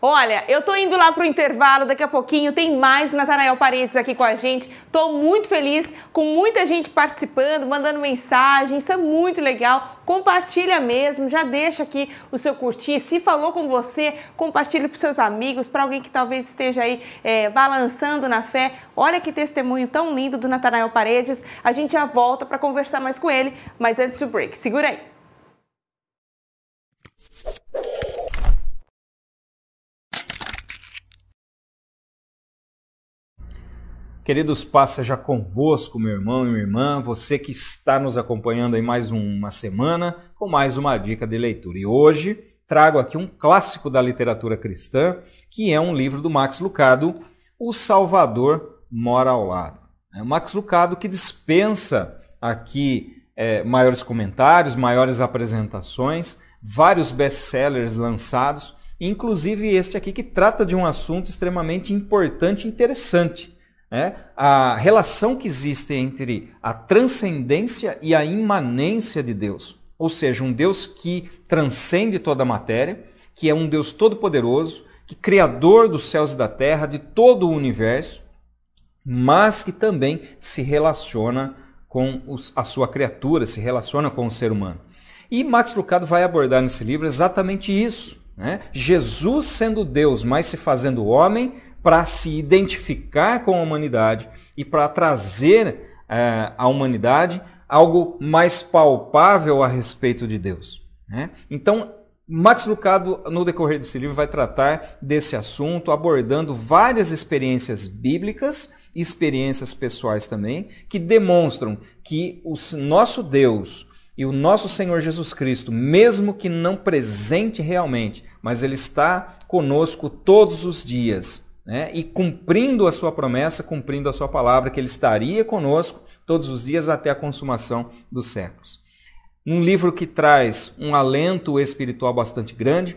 Olha, eu tô indo lá pro intervalo, daqui a pouquinho tem mais Natanael Paredes aqui com a gente. Tô muito feliz, com muita gente participando, mandando mensagem, isso é muito legal. Compartilha mesmo, já deixa aqui o seu curtir. Se falou com você, compartilhe para seus amigos, para alguém que talvez esteja aí é, balançando na fé. Olha que testemunho tão lindo do Natanael Paredes. A gente já volta para conversar mais com ele, mas antes do break, segura aí. Queridos, passa já convosco, meu irmão e minha irmã, você que está nos acompanhando aí mais uma semana com mais uma dica de leitura. E hoje trago aqui um clássico da literatura cristã, que é um livro do Max Lucado, O Salvador Mora ao Lado. É Max Lucado que dispensa aqui é, maiores comentários, maiores apresentações, vários best-sellers lançados, inclusive este aqui que trata de um assunto extremamente importante e interessante é, a relação que existe entre a transcendência e a imanência de Deus. Ou seja, um Deus que transcende toda a matéria, que é um Deus todo-poderoso, que criador dos céus e da terra, de todo o universo, mas que também se relaciona com os, a sua criatura, se relaciona com o ser humano. E Max Lucado vai abordar nesse livro exatamente isso. Né? Jesus sendo Deus, mas se fazendo homem, para se identificar com a humanidade e para trazer é, à humanidade algo mais palpável a respeito de Deus. Né? Então, Max Lucado, no decorrer desse livro, vai tratar desse assunto, abordando várias experiências bíblicas experiências pessoais também, que demonstram que o nosso Deus e o nosso Senhor Jesus Cristo, mesmo que não presente realmente, mas Ele está conosco todos os dias né? e cumprindo a sua promessa, cumprindo a sua palavra, que ele estaria conosco todos os dias até a consumação dos séculos. Um livro que traz um alento espiritual bastante grande,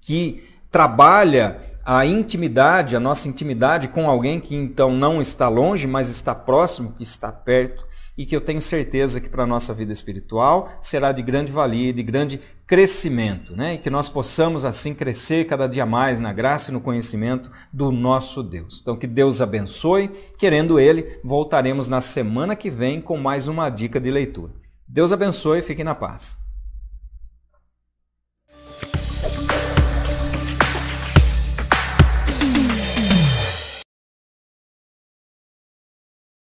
que trabalha a intimidade, a nossa intimidade com alguém que então não está longe, mas está próximo, que está perto, e que eu tenho certeza que para a nossa vida espiritual será de grande valia, de grande crescimento, né? E que nós possamos assim crescer cada dia mais na graça e no conhecimento do nosso Deus. Então que Deus abençoe, querendo ele, voltaremos na semana que vem com mais uma dica de leitura. Deus abençoe, fiquem na paz.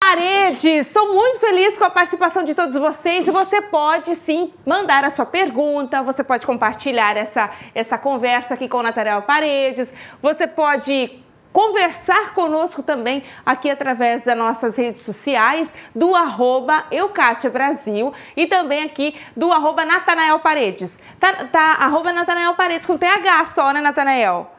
Paredes, estou muito feliz com a participação de todos vocês você pode sim mandar a sua pergunta, você pode compartilhar essa, essa conversa aqui com o Natanael Paredes, você pode conversar conosco também aqui através das nossas redes sociais, do arroba Eucátia Brasil e também aqui do arroba Natanael Paredes. Tá, tá arroba Natanael Paredes com TH só, né, Natanael?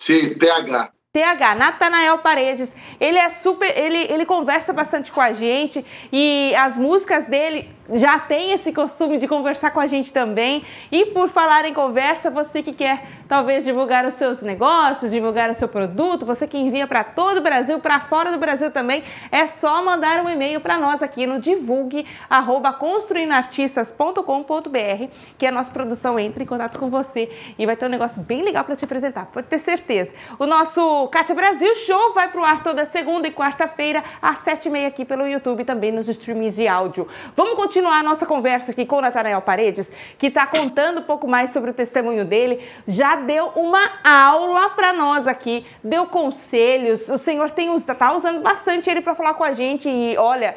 Sim, TH. TH, Natanael Paredes, ele é super, ele, ele conversa bastante com a gente e as músicas dele já tem esse costume de conversar com a gente também. E por falar em conversa, você que quer talvez divulgar os seus negócios, divulgar o seu produto, você que envia para todo o Brasil, para fora do Brasil também, é só mandar um e-mail para nós aqui no divulgue@construindoartistas.com.br, que a nossa produção entre em contato com você e vai ter um negócio bem legal para te apresentar, pode ter certeza. O nosso Kátia Brasil Show vai pro ar toda segunda e quarta-feira às sete e meia aqui pelo YouTube também nos streams de áudio. Vamos continuar continuar a nossa conversa aqui com o Natanael Paredes, que está contando um pouco mais sobre o testemunho dele, já deu uma aula para nós aqui, deu conselhos. O Senhor tem está usando bastante ele para falar com a gente e olha.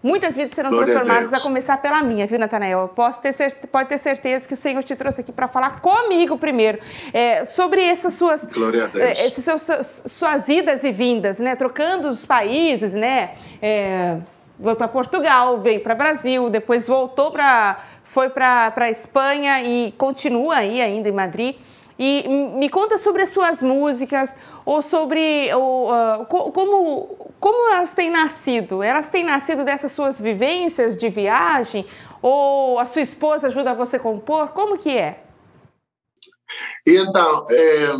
Muitas vidas serão Glória transformadas, a, a, começar pela minha, viu, Natanael? Posso ter pode ter certeza que o Senhor te trouxe aqui para falar comigo primeiro é, sobre essas suas, é, esses seus, suas idas e vindas, né? Trocando os países, né? É, foi para Portugal, veio para Brasil, depois voltou para foi para Espanha e continua aí ainda em Madrid. E me conta sobre as suas músicas ou sobre ou, uh, como, como elas têm nascido. Elas têm nascido dessas suas vivências de viagem? Ou a sua esposa ajuda você a compor? Como que é? Então, é,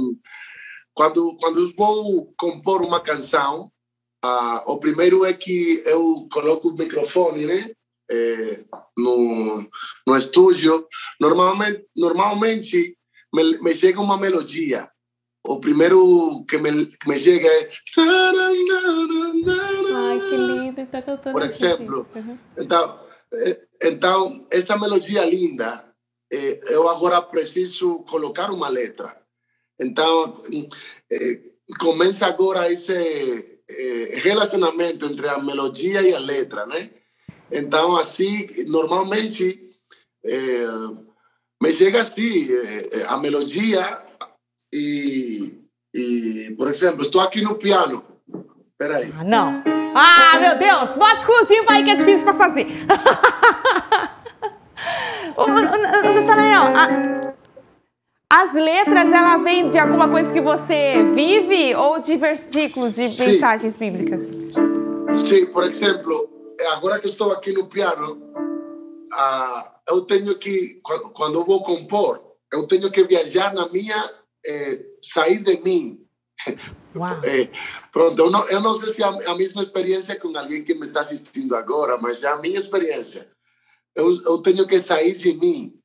quando, quando eu vou compor uma canção, ah, o primeiro é que eu coloco o microfone, né? É, no, no estúdio. Normalmente, normalmente me, me chega uma melodia. O primeiro que me, que me chega é. Ai, que lindo, está cantando. Por exemplo. Uhum. Então, então, essa melodia linda, eu agora preciso colocar uma letra. Então, começa agora esse eh, relacionamento entre a melodia e a letra, né? Então, assim, normalmente, eh, me chega assim, eh, a melodia e, e, por exemplo, estou aqui no piano. Peraí. Ah, não. Ah, meu Deus! Bota exclusivo aí que é difícil para fazer. ô, a, as letras, ela vem de alguma coisa que você vive ou de versículos, de Sim. mensagens bíblicas? Sim, por exemplo, agora que estou aqui no piano, uh, eu tenho que, quando eu vou compor, eu tenho que viajar na minha, eh, sair de mim. É, pronto, eu não, eu não sei se é a, mesma experiência com alguém que me está assistindo agora, mas é a minha experiência. Eu, eu tenho que sair de mim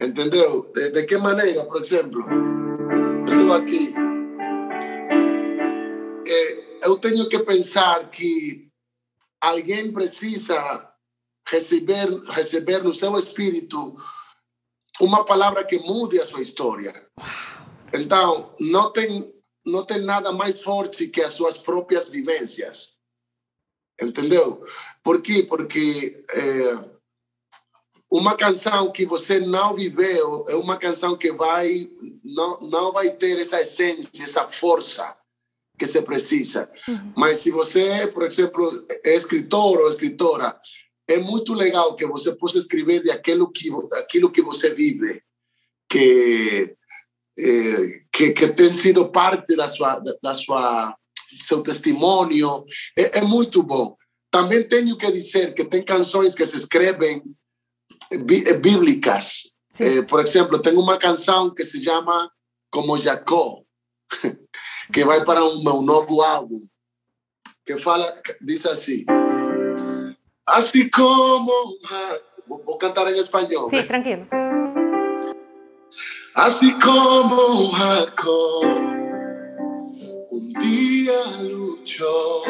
Entendeu? De, de que maneira, por exemplo, estou aqui. É, eu tenho que pensar que alguém precisa receber, receber no seu espírito uma palavra que mude a sua história. Então, não tem, não tem nada mais forte que as suas próprias vivências. Entendeu? Por quê? Porque. É, uma canção que você não viveu é uma canção que vai não, não vai ter essa essência, essa força que você precisa. Uhum. Mas se você, por exemplo, é escritor ou escritora, é muito legal que você possa escrever de aquilo que aquilo que você vive, que é, que, que tem sido parte da sua da sua seu testemunho. É, é muito bom. Também tenho que dizer que tem canções que se escrevem bíblicas. Eh, por ejemplo, tengo una canción que se llama Como Jacob, que va para un, un nuevo álbum, que fala, dice así. Así como... Voy a cantar en español. Sí, tranquilo. Así como Jacob un día luchó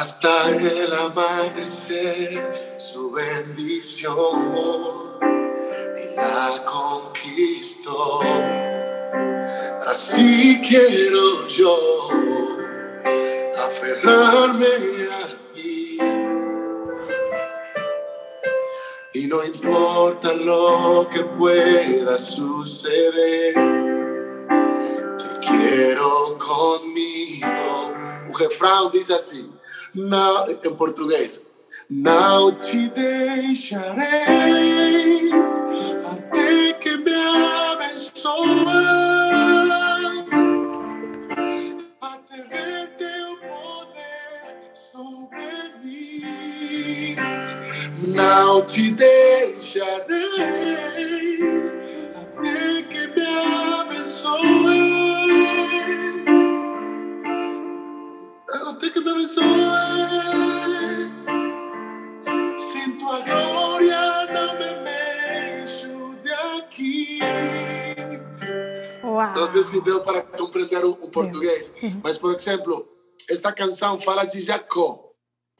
hasta el amanecer su bendición y la conquistó. Así quiero yo aferrarme a ti. Y no importa lo que pueda suceder, te quiero conmigo. Un refrão dice así não, em português. Não te deixarei até que me abençoe, até ver teu poder sobre mim. Não te deixarei Deu para compreender o, o português. Mas, por exemplo, esta canção fala de Jacó.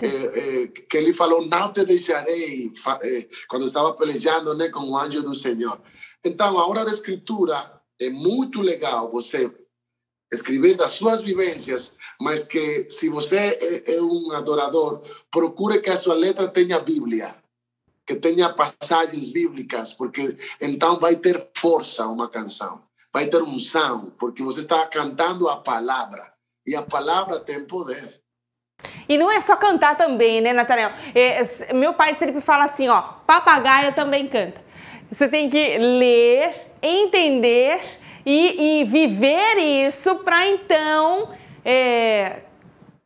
É, é, que ele falou, não te deixarei, é, quando estava pelejando né, com o anjo do Senhor. Então, a hora da escritura é muito legal você escrever das suas vivências, mas que se você é, é um adorador, procure que a sua letra tenha Bíblia, que tenha passagens bíblicas, porque então vai ter força uma canção vai ter unção, porque você está cantando a palavra. E a palavra tem poder. E não é só cantar também, né, Nathaniel? É, meu pai sempre fala assim, ó, papagaio também canta. Você tem que ler, entender e, e viver isso para então é,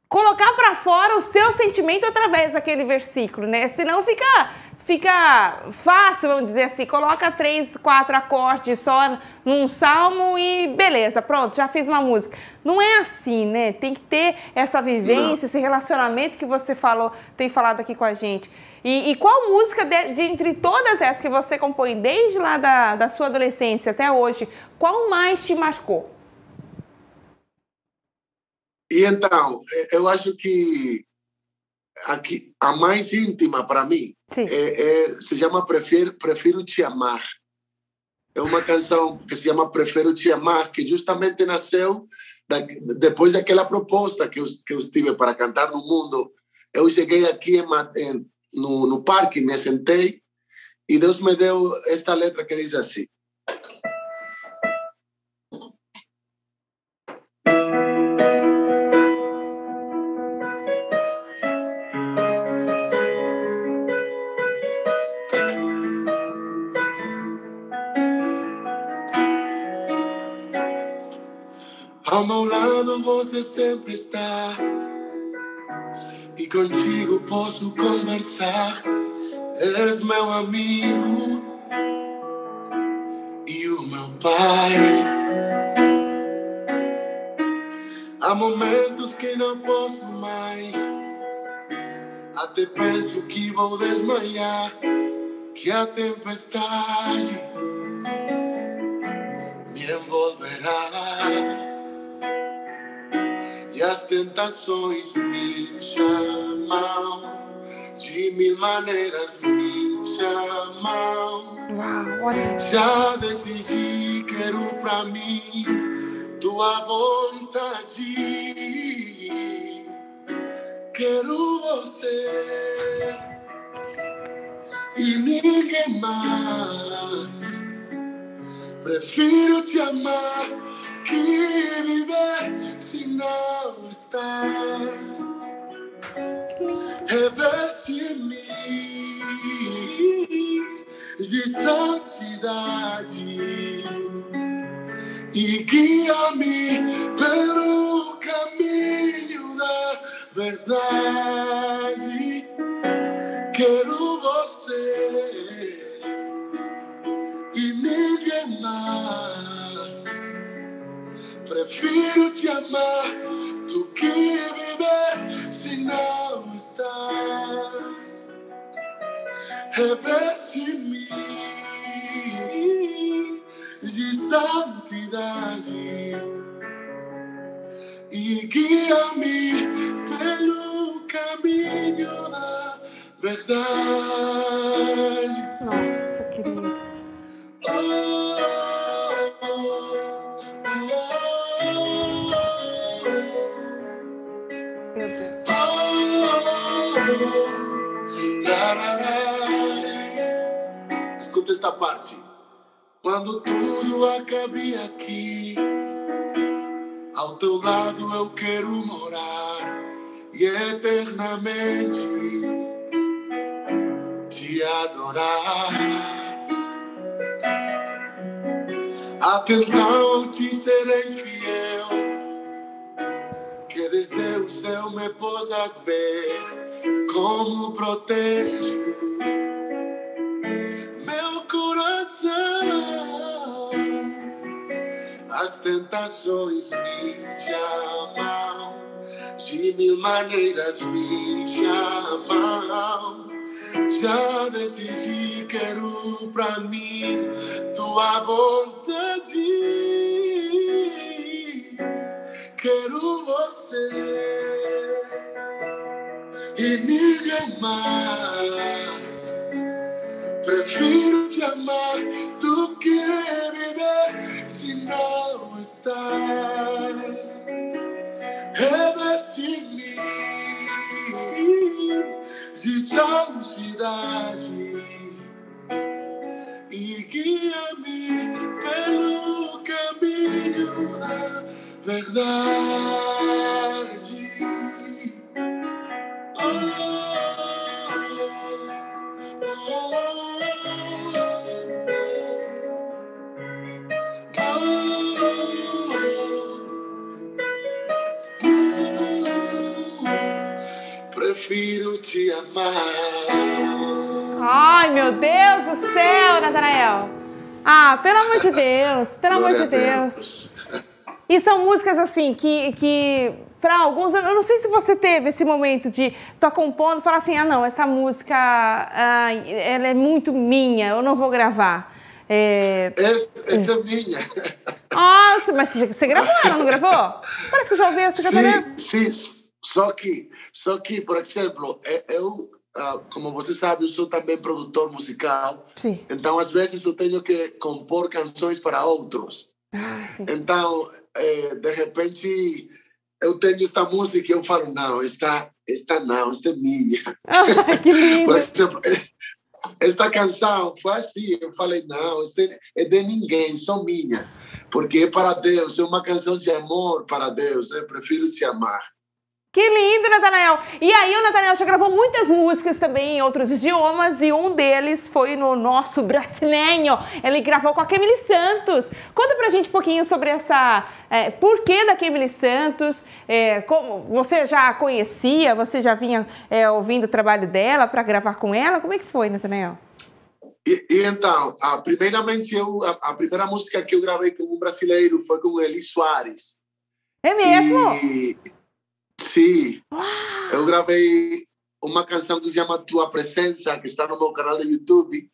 colocar para fora o seu sentimento através daquele versículo, né? Senão fica fica fácil, vamos dizer assim, coloca três, quatro acordes só num salmo e beleza, pronto, já fiz uma música. Não é assim, né? Tem que ter essa vivência, esse relacionamento que você falou, tem falado aqui com a gente. E, e qual música, de, de, entre todas essas que você compõe desde lá da, da sua adolescência até hoje, qual mais te marcou? E então, eu acho que aqui, a mais íntima para mim é, é, se chama Prefiro, Prefiro Te Amar. É uma canção que se chama Prefiro Te Amar, que justamente nasceu da, depois daquela proposta que eu, que eu tive para cantar no mundo. Eu cheguei aqui em, em, no, no parque, me sentei e Deus me deu esta letra que diz assim. Você sempre está e contigo posso conversar. És meu amigo e o meu pai. Há momentos que não posso mais, até penso que vou desmaiar, que a tempestade me envolverá e as tentações me chamam, de mil maneiras me chamam. Já decidi, quero pra mim tua vontade. Quero você e ninguém mais. Prefiro te amar que viver se não estás. Reveste-me de santidade e guia-me pelo caminho da verdade. Que você e ninguém mais. Prefiro te amar do que viver se não estás. Reveste-me de santidade e guia-me pelo caminho da verdade. Nossa, querido. Meu Escuta esta parte. Quando tudo acabe aqui, ao teu lado eu quero morar e eternamente te adorar. Até então te serei fiel, desde o céu me possas ver como protege meu coração. As tentações me chamam, de mil maneiras me chamam. Já decidi, quero pra mim tua vontade. Quero você e ninguém mais. Prefiro te amar do que viver se não estás. Ah, pelo amor de Deus, pelo amor de a Deus. E são músicas assim que, que para alguns, eu não sei se você teve esse momento de estar compondo e falar assim, ah não, essa música, ah, ela é muito minha, eu não vou gravar. É... Essa, essa é minha. Nossa, mas você, gravou, não, não gravou? Parece que eu já ouvi essa cantarina. Sim, sim. Só que, só que, por exemplo, é- eu, ah, como você sabe, eu sou também produtor musical. Sim. Então, às vezes, eu tenho que compor canções para outros. Ah. Então, eh, de repente, eu tenho esta música e eu falo, não, esta, esta não, esta é minha. Ah, que lindo. Por exemplo, esta canção foi assim, eu falei, não, esta é de ninguém, só minha. Porque é para Deus, é uma canção de amor para Deus, eu prefiro te amar. Que lindo, Natanael! E aí, o Natanael já gravou muitas músicas também em outros idiomas e um deles foi no nosso brasileiro. Ele gravou com a Camille Santos. Conta pra gente um pouquinho sobre essa. É, porquê da Camille Santos? É, como Você já a conhecia? Você já vinha é, ouvindo o trabalho dela para gravar com ela? Como é que foi, Natanael? E, e então, a, primeiramente, eu, a, a primeira música que eu gravei com um brasileiro foi com Eli Soares. É mesmo? E, sim, eu gravei uma canção que se chama Tua Presença, que está no meu canal do YouTube.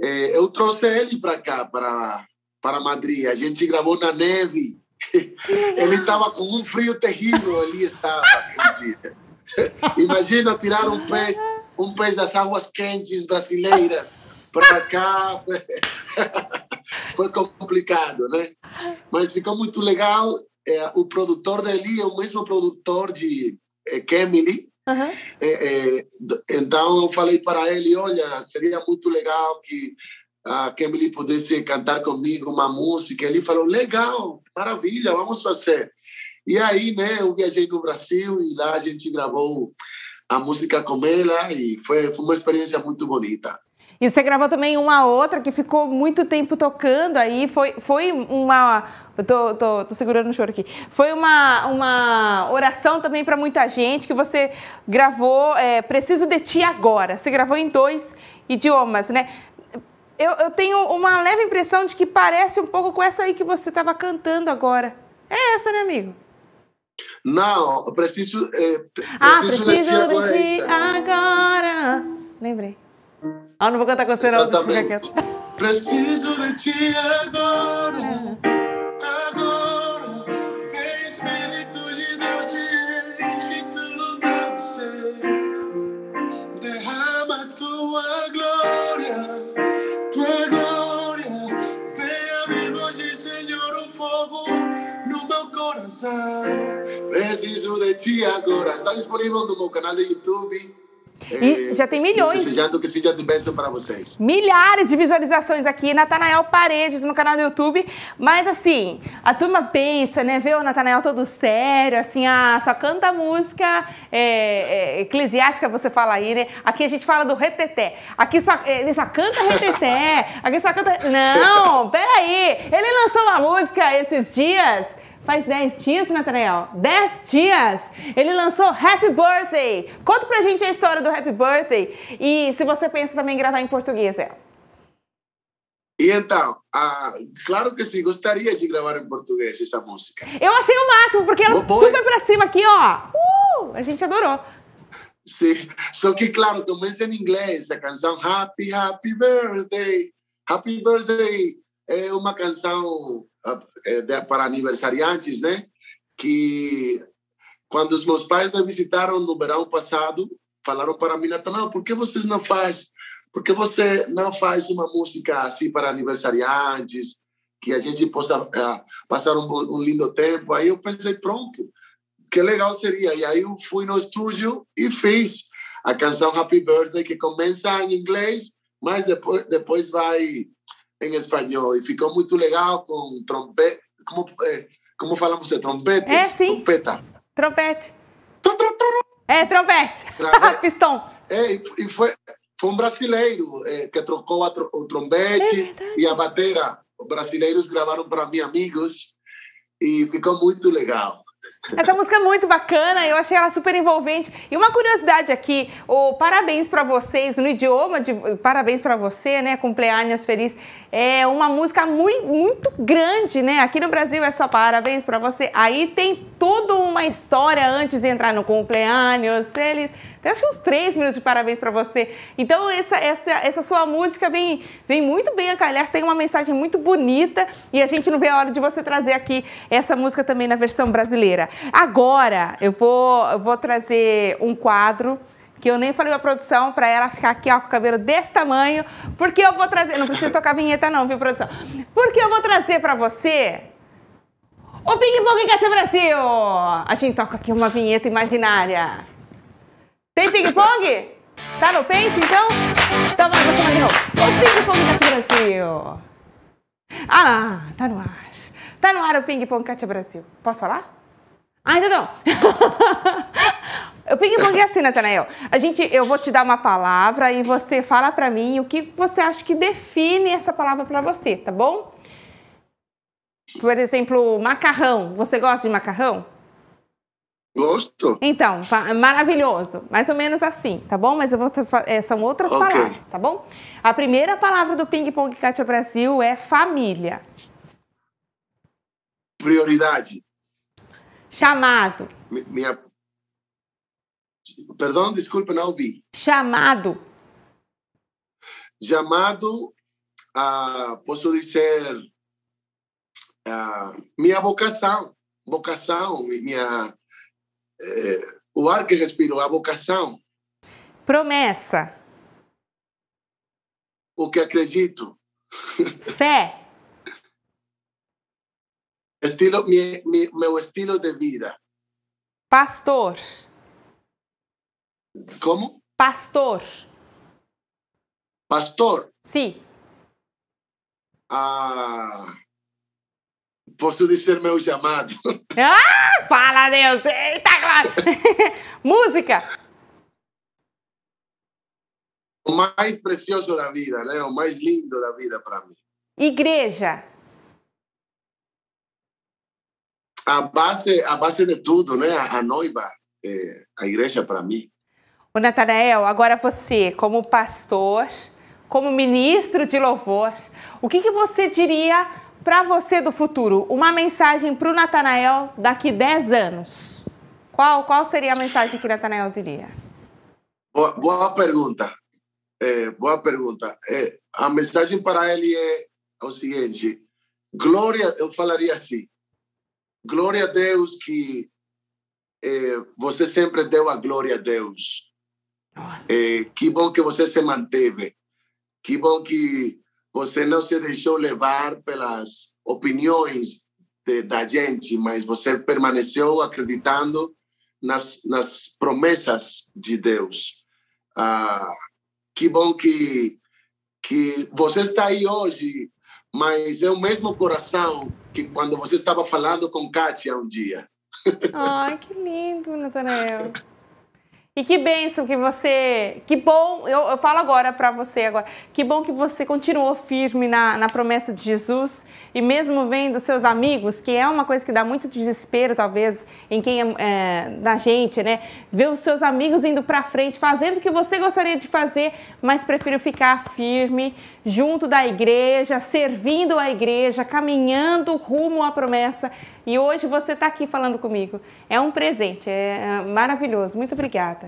Eh, eu trouxe ele para cá, para, para Madrid. A gente gravou na neve. Ele estava com um frio terrível, ele estava. Imagina tirar um peixe, um peixe das águas quentes brasileiras para cá. Foi complicado, né? Mas ficou muito legal. É, o produtor dele é o mesmo produtor de é, Kemily. Aham. É, então eu falei para ele, olha, seria muito legal que a Kemily pudesse cantar comigo uma música. Ele falou, legal, maravilha, vamos fazer. E aí, né, eu viajei no Brasil e lá a gente gravou a música com ela e foi, foi uma experiência muito bonita. E você gravou também uma outra que ficou muito tempo tocando aí. Foi, foi uma. Eu tô, tô, tô segurando o choro aqui. Foi uma, uma oração também para muita gente que você gravou é, Preciso de Ti Agora. Você gravou em dois idiomas, né? Eu, eu tenho uma leve impressão de que parece um pouco com essa aí que você estava cantando agora. É essa, né, amigo? Não, preciso. É, ah, preciso de ti agora. De ti agora. Lembrei. Ah, não vou cantar com você, não. Exatamente. Preciso de ti agora. Agora. Vem, Espírito de Deus, te enche tudo meu ser. Derrama tua glória. Tua glória. Venha Senhor o fogo no meu coração. Preciso de ti agora. Está disponível no meu canal de YouTube. E já tem milhões. Desejando que seja de bênção para vocês. Milhares de visualizações aqui, Natanael Paredes no canal do YouTube. Mas assim, a turma pensa, né? Vê o Natanael todo sério, assim, ah, só canta música é, é, eclesiástica, você fala aí, né? Aqui a gente fala do reteté. Aqui só, ele só canta reteté. Aqui só canta. Não, peraí. Ele lançou uma música esses dias Faz 10 dias, Natanael? 10 dias! Ele lançou Happy Birthday! Conta pra gente a história do Happy Birthday e se você pensa também em gravar em português dela. E então, ah, claro que sim, gostaria de gravar em português essa música. Eu achei o máximo, porque ela Boa. super pra cima aqui, ó. Uh, a gente adorou. Sim, só que, claro, começa em inglês, a canção Happy, Happy Birthday. Happy Birthday é uma canção é, para aniversariantes, né? Que quando os meus pais me visitaram no verão passado, falaram para mim, Natanael, por que vocês não faz? Por que você não faz uma música assim para aniversariantes, que a gente possa uh, passar um, um, lindo tempo? Aí eu pensei, pronto, que legal seria. E aí eu fui no estúdio e fiz a canção Happy Birthday, que começa em inglês, mas depois, depois vai em espanhol e ficou muito legal com trompete. Como, é, como falamos de trompete? É, sim. Trompeta. Trompete. É, trompete. Pistão. É, e foi, foi um brasileiro é, que trocou a, o trompete é e a bateria. Os brasileiros gravaram para mim amigos e ficou muito legal. Essa música é muito bacana, eu achei ela super envolvente. E uma curiosidade aqui, o parabéns para vocês no idioma de parabéns para você, né? Cumpleaños feliz. É uma música muito, muito grande, né? Aqui no Brasil é só parabéns para você. Aí tem toda uma história antes de entrar no cumpleaños feliz. Tem acho que uns três minutos de parabéns para você. Então, essa, essa, essa sua música vem, vem muito bem a calhar, tem uma mensagem muito bonita e a gente não vê a hora de você trazer aqui essa música também na versão brasileira. Agora, eu vou, eu vou trazer um quadro que eu nem falei pra produção para ela ficar aqui ó, com o cabelo desse tamanho, porque eu vou trazer, não precisa tocar vinheta não, viu, produção? Porque eu vou trazer para você o Ping Pong Cat Brasil. A gente toca aqui uma vinheta imaginária. Tem ping-pong? Tá no pente, então? Então vai, vou chamar de novo. O ping-pong Cátia Brasil. Ah, tá no ar. Tá no ar o ping-pong Cátia Brasil. Posso falar? Ah, ainda não. o ping-pong é assim, Natanael. A gente, eu vou te dar uma palavra e você fala pra mim o que você acha que define essa palavra pra você, tá bom? Por exemplo, macarrão. Você gosta de macarrão? Gosto. Então, maravilhoso. Mais ou menos assim, tá bom? Mas eu vou é, são outras okay. palavras, tá bom? A primeira palavra do Ping Pong Kátia Brasil é família. Prioridade. Chamado. minha... Perdão, desculpa, não ouvi. Chamado. Chamado, ah, posso dizer, ah, minha vocação. Vocação, minha é, o ar que respiro, a vocação. Promessa. O que acredito. Fé. Estilo, mi, mi, meu estilo de vida. Pastor. Como? Pastor. Pastor. Sim. Ah, posso dizer meu chamado. Ah, fala Deus! Eita, claro! Música! o mais precioso da vida, né? O mais lindo da vida para mim. Igreja. A base, a base de tudo, né? A, a noiva, é, a igreja para mim. O Natanael, agora você, como pastor, como ministro de louvor, o que, que você diria para você do futuro? Uma mensagem para o Natanael daqui 10 anos. Qual, qual seria a mensagem que Natanael diria? Boa, boa pergunta. É, boa pergunta. É, a mensagem para ele é o seguinte: glória, eu falaria assim, glória a Deus que é, você sempre deu a glória a Deus. É, que bom que você se manteve. Que bom que você não se deixou levar pelas opiniões de, da gente, mas você permaneceu acreditando nas, nas promessas de Deus. Ah, que bom que, que você está aí hoje, mas é o mesmo coração que quando você estava falando com Kátia um dia. Ai, que lindo, Natanael. E que bênção que você. Que bom, eu, eu falo agora para você agora. Que bom que você continuou firme na, na promessa de Jesus e mesmo vendo seus amigos, que é uma coisa que dá muito desespero, talvez, em quem é, é na gente, né? Ver os seus amigos indo para frente, fazendo o que você gostaria de fazer, mas prefiro ficar firme, junto da igreja, servindo a igreja, caminhando rumo à promessa. E hoje você está aqui falando comigo. É um presente, é, é maravilhoso. Muito obrigada.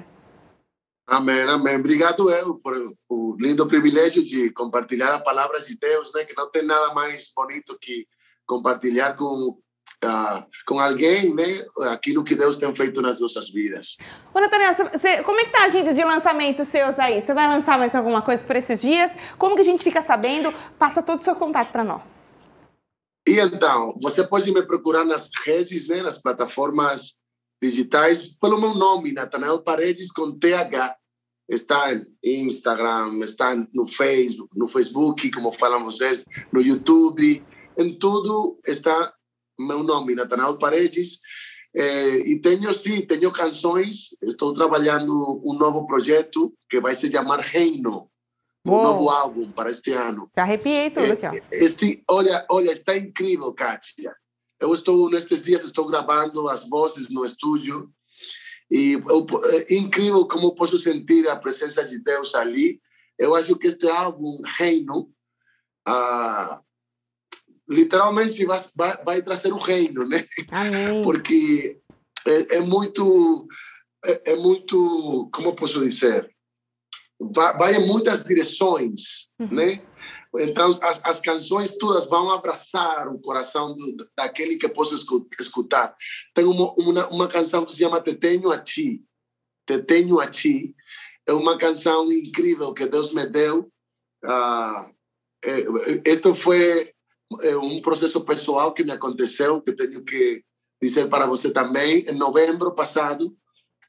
Amém, amém. Obrigado eu por o lindo privilégio de compartilhar a palavra de Deus, né? Que não tem nada mais bonito que compartilhar com uh, com alguém, né? Aquilo que Deus tem feito nas nossas vidas. Ô, Nathaniel, você, como é que tá a agenda de lançamento seus aí? Você vai lançar mais alguma coisa por esses dias? Como que a gente fica sabendo? Passa todo o seu contato para nós. E então, você pode me procurar nas redes, né, nas plataformas digitais, pelo meu nome, Natanael Paredes, com TH. Está em Instagram, está no Facebook, no Facebook, como falam vocês, no YouTube, em tudo está meu nome, Natanael Paredes. É, e tenho, sim, tenho canções, estou trabalhando um novo projeto que vai se chamar Reino um novo álbum para este ano. Já arrepiei tudo aqui, ó. Este, olha, olha, está incrível, Kátia. Eu estou, nestes dias, estou gravando as vozes no estúdio e eu, é incrível como posso sentir a presença de Deus ali. Eu acho que este álbum, Reino, ah, literalmente vai, vai, vai, trazer o reino, né? Amém. Porque é, é muito, é, é muito, como posso dizer? vai, em muitas direções, uhum. né? Então, as, as canções todas vão abraçar o coração do, daquele que possa escutar. Tem uma, uma, uma canção que se chama Te Tenho a Ti. Te Tenho a Ti. É uma canção incrível que Deus me deu. Ah, é, este foi é, um processo pessoal que me aconteceu, que tenho que dizer para você também. Em novembro passado,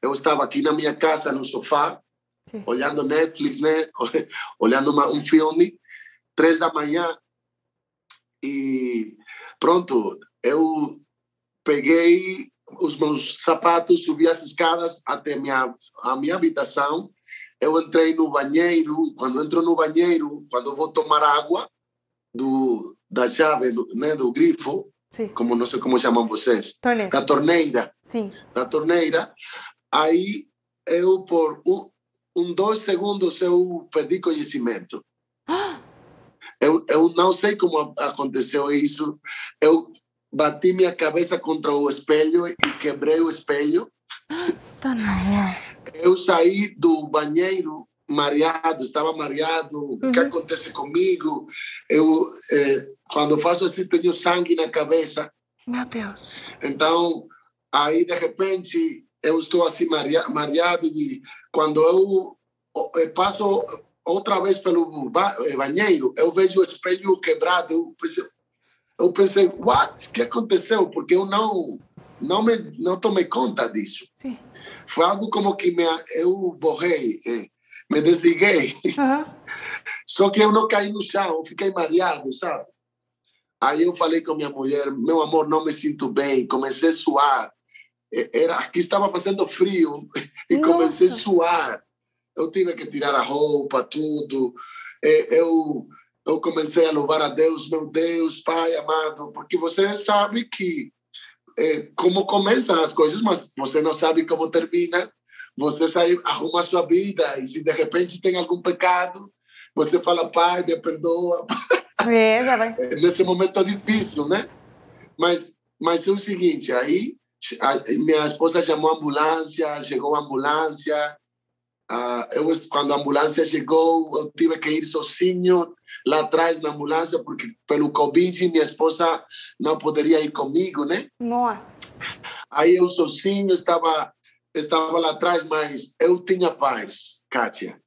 eu estava aqui na minha casa, no sofá, Sim. olhando Netflix, né? olhando uma, um filme, três da manhã, e pronto, eu peguei os meus sapatos, subi as escadas até minha, a minha habitação, eu entrei no banheiro, quando entro no banheiro, quando vou tomar água do, da chave, do, né, do grifo, Sim. como não sei como chamam vocês, torneira. da torneira, Sim. da torneira, aí eu por um, um dois segundos eu perdi conhecimento. Eu, eu não sei como aconteceu isso. Eu bati minha cabeça contra o espelho e quebrei o espelho. Eu saí do banheiro mareado, estava mareado. Uhum. O que uhum. acontece comigo? Eu, eh, quando faço assim, tenho sangue na cabeça. Meu Deus. Então, aí, de repente, eu estou assim mareado e quando eu eh, passo outra vez pelo eh, banheiro, eu vejo o espelho quebrado, eu pensei, eu pensei, what? O que aconteceu? Porque eu não não me não tomei conta disso. Sim. Foi algo como que me eu borrei, eh, me desliguei. Uhum. Só que eu não caí no chão, eu fiquei mareado, sabe? Aí eu falei com minha mulher, meu amor, não me sinto bem, comecei a suar era aqui estava fazendo frio e Nossa. comecei a suar. Eu tive que tirar a roupa, tudo. Eu, eu comecei a louvar a Deus, meu Deus, Pai amado, porque você sabe que é, como começam as coisas, mas você não sabe como termina. Você sai, arruma a sua vida e se de repente tem algum pecado, você fala, Pai, me perdoa. É, já vai. Nesse momento é difícil, né? Mas, mas é o seguinte, aí a, minha esposa chamou a ambulância, chegou a ambulância, Uh, eu, quando a ambulância chegou, eu tive que ir sozinho lá atrás na ambulância, porque pelo Covid minha esposa não poderia ir comigo, né? Nossa! Aí eu sozinho estava, estava lá atrás, mas eu tinha paz, Kátia.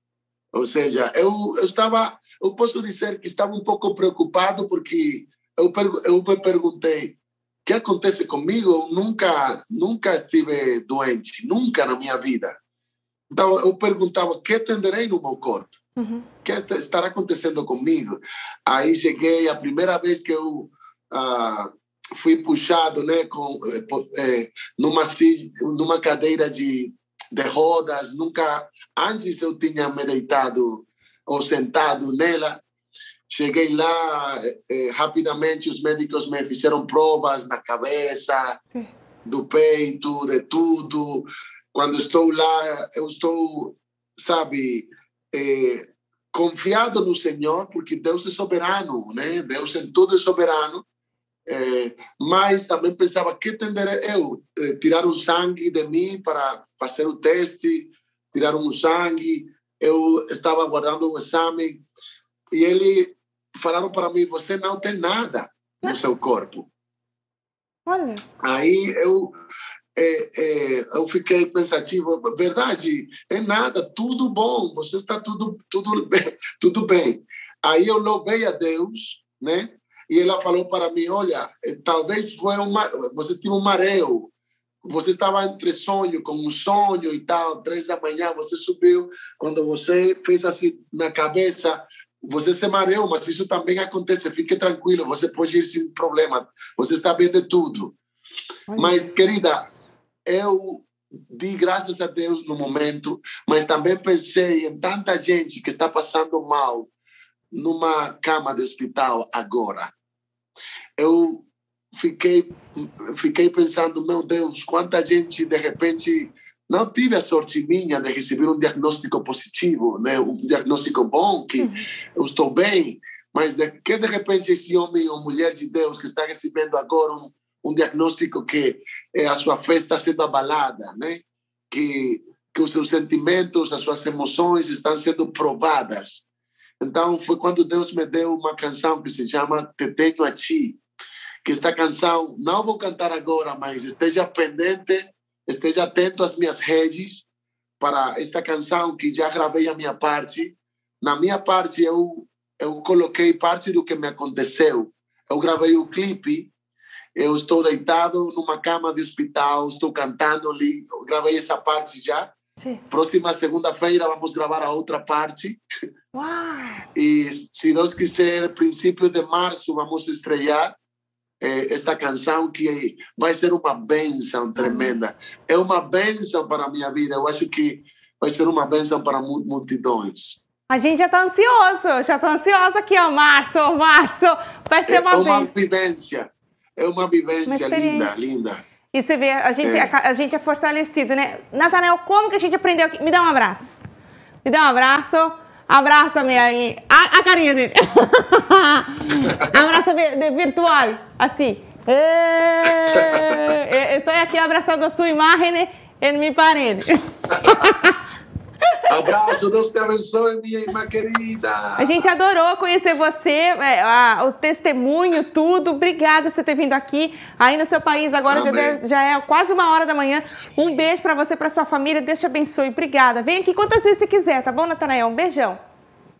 Ou seja, eu, eu estava, eu posso dizer que estava um pouco preocupado, porque eu, eu me perguntei, o que acontece comigo? Eu nunca, nunca estive doente, nunca na minha vida. Então eu perguntava: o que tenderei no meu corpo? O uhum. que estará acontecendo comigo? Aí cheguei, a primeira vez que eu ah, fui puxado né, com, é, numa, numa cadeira de, de rodas, nunca antes eu tinha me deitado ou sentado nela. Cheguei lá, é, rapidamente os médicos me fizeram provas na cabeça, Sim. do peito, de tudo. Quando estou lá, eu estou, sabe, é, confiado no Senhor, porque Deus é soberano, né? Deus em tudo é soberano. É, mas também pensava que tenderei eu é, tirar um sangue de mim para fazer o teste, tirar um sangue. Eu estava aguardando o exame e ele falaram para mim: você não tem nada no seu corpo. Olha. Aí eu é, é, eu fiquei pensativo, verdade, é nada, tudo bom, você está tudo, tudo, bem, tudo bem. Aí eu louvei a Deus, né? E ela falou para mim, olha, eh, talvez foi uma, você tinha um mareo, você estava entre sonho, com um sonho e tal, três da manhã, você subiu, quando você fez assim na cabeça, você se mareou, mas isso também acontece, fique tranquilo, você pode ir sem problema, você está bem de tudo. Mas, querida, eu di graças a Deus no momento, mas também pensei em tanta gente que está passando mal numa cama de hospital agora. Eu fiquei fiquei pensando, meu Deus, quanta gente de repente não tive a sorte minha de receber um diagnóstico positivo, né? um diagnóstico bom, que eu estou bem, mas de, que de repente esse homem ou mulher de Deus que está recebendo agora um, um diagnóstico que eh, a sua fé está sendo abalada, né? Que que os seus sentimentos, as suas emoções estão sendo provadas. Então foi quando Deus me deu uma canção que se chama Te Tenho a Ti, que esta canção não vou cantar agora, mas esteja pendente, esteja atento às minhas redes para esta canção que já gravei a minha parte. Na minha parte eu eu coloquei parte do que me aconteceu. Eu gravei o clipe eu estou deitado numa cama de hospital, estou cantando ali, gravei essa parte já. Sim. Próxima segunda-feira vamos gravar a outra parte. Uau. E se Deus quiser, princípio de março vamos estrear eh, esta canção que vai ser uma benção tremenda. É uma benção para a minha vida. Eu acho que vai ser uma benção para multidões. A gente já está ansioso, já estou ansiosa aqui, ó, março, março, vai ser uma, é uma vivência é uma vivência uma linda, linda. E você vê, a gente é. A, a, gente é fortalecido, né? Nathanael, como que a gente aprendeu aqui? Me dá um abraço. Me dá um abraço. Abraça me aí. A, a carinha dele. abraça virtual. Assim. Estou aqui abraçando a sua imagem em minha parede. Abraço, Deus te abençoe, minha irmã querida. A gente adorou conhecer você, é, a, o testemunho, tudo. Obrigada por você ter vindo aqui. Aí no seu país agora já, já, é quase uma hora da manhã. Um beijo para você, para sua família. Deus te abençoe. Obrigada. Vem aqui quantas vezes você quiser, tá bom, Natanael? Um beijão.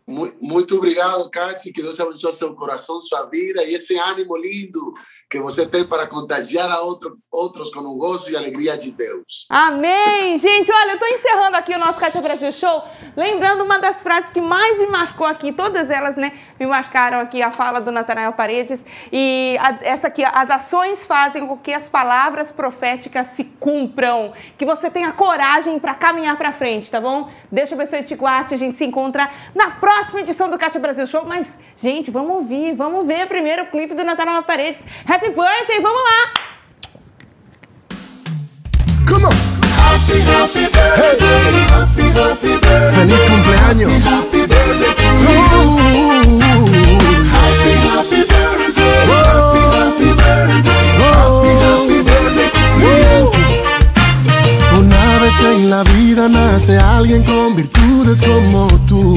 Muito obrigado, Cati. Que Deus abençoe seu coração, sua vida e esse ânimo lindo que você tem para contagiar a outro, outros com o gosto e alegria de Deus. Amém! Gente, olha, eu estou encerrando aqui o nosso Cátia Brasil Show, lembrando uma das frases que mais me marcou aqui, todas elas, né, me marcaram aqui, a fala do Natanael Paredes, e a, essa aqui, as ações fazem com que as palavras proféticas se cumpram, que você tenha coragem para caminhar para frente, tá bom? Deixa eu abençoe te guarde, a gente se encontra na próxima edição do Cátia Brasil Show, mas, gente, vamos ouvir, vamos ver primeiro o clipe do Natanael Paredes. Happy birthday, vamos lá! Come on! Happy, happy birthday, hey. happy, happy birthday. Feliz cumpleaños. Happy, happy birthday to you. Happy, happy birthday. Happy, happy birthday. Happy, happy birthday to you. Una vez en la vida nace alguien con virtudes como tú.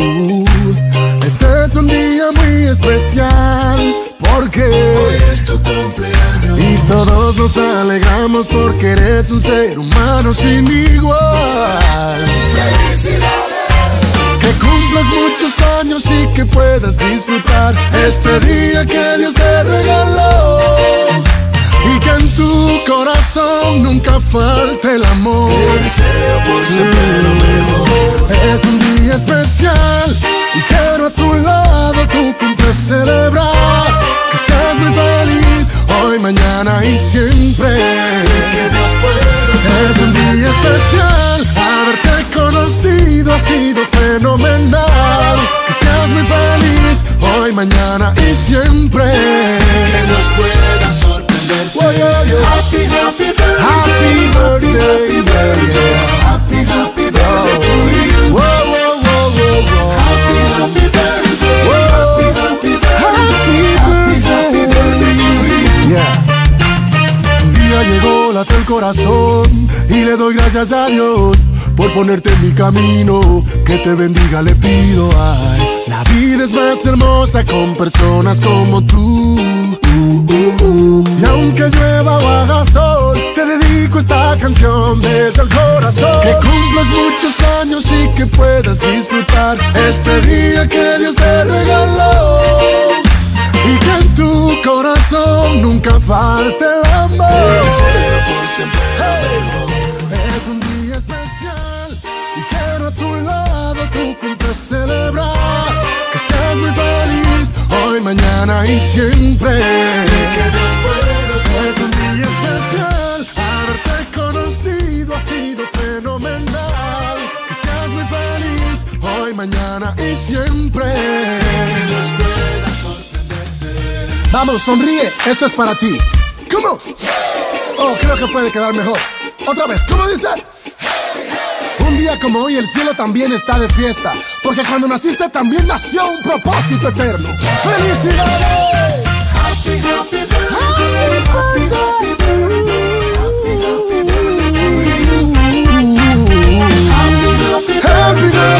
Este es un día muy especial porque hoy es tu cumpleaños. Y todos nos alegramos porque eres un ser humano sin igual. ¡Felicidades! Que cumplas muchos años y que puedas disfrutar este día que Dios te regaló. Y que en tu corazón nunca falte el amor. Te deseo por siempre lo mejor. Es un día especial y quiero a tu lado tu cumple celebrar. Que seas muy feliz hoy, mañana y siempre. Es un día especial. Haberte conocido ha sido fenomenal. Que seas muy feliz hoy, mañana y siempre. Que Dios pueda sorprender. Happy. Happy birthday. Happy birthday. Late el corazón y le doy gracias a Dios por ponerte en mi camino. Que te bendiga, le pido. Ay, la vida es más hermosa con personas como tú. Y aunque llueva o haga sol, te dedico esta canción desde el corazón. Que cumplas muchos años y que puedas disfrutar este día que Dios te regaló. Y que en tu corazón nunca falte el amor. por siempre Es un día especial y quiero a tu lado tu cumple celebrar. Que seas muy feliz hoy, mañana y siempre. Que Dios pueda Es un día especial, haberte conocido ha sido fenomenal. Que seas muy feliz hoy, mañana y siempre. Que. Vamos, sonríe. Esto es para ti. ¿Cómo? Oh, creo que puede quedar mejor. Otra vez, ¿cómo dice? Un día como hoy el cielo también está de fiesta, porque cuando naciste también nació un propósito eterno. ¡Felicidades! Happy, happy happy, happy birthday. Happy, happy birthday. Happy, happy birthday.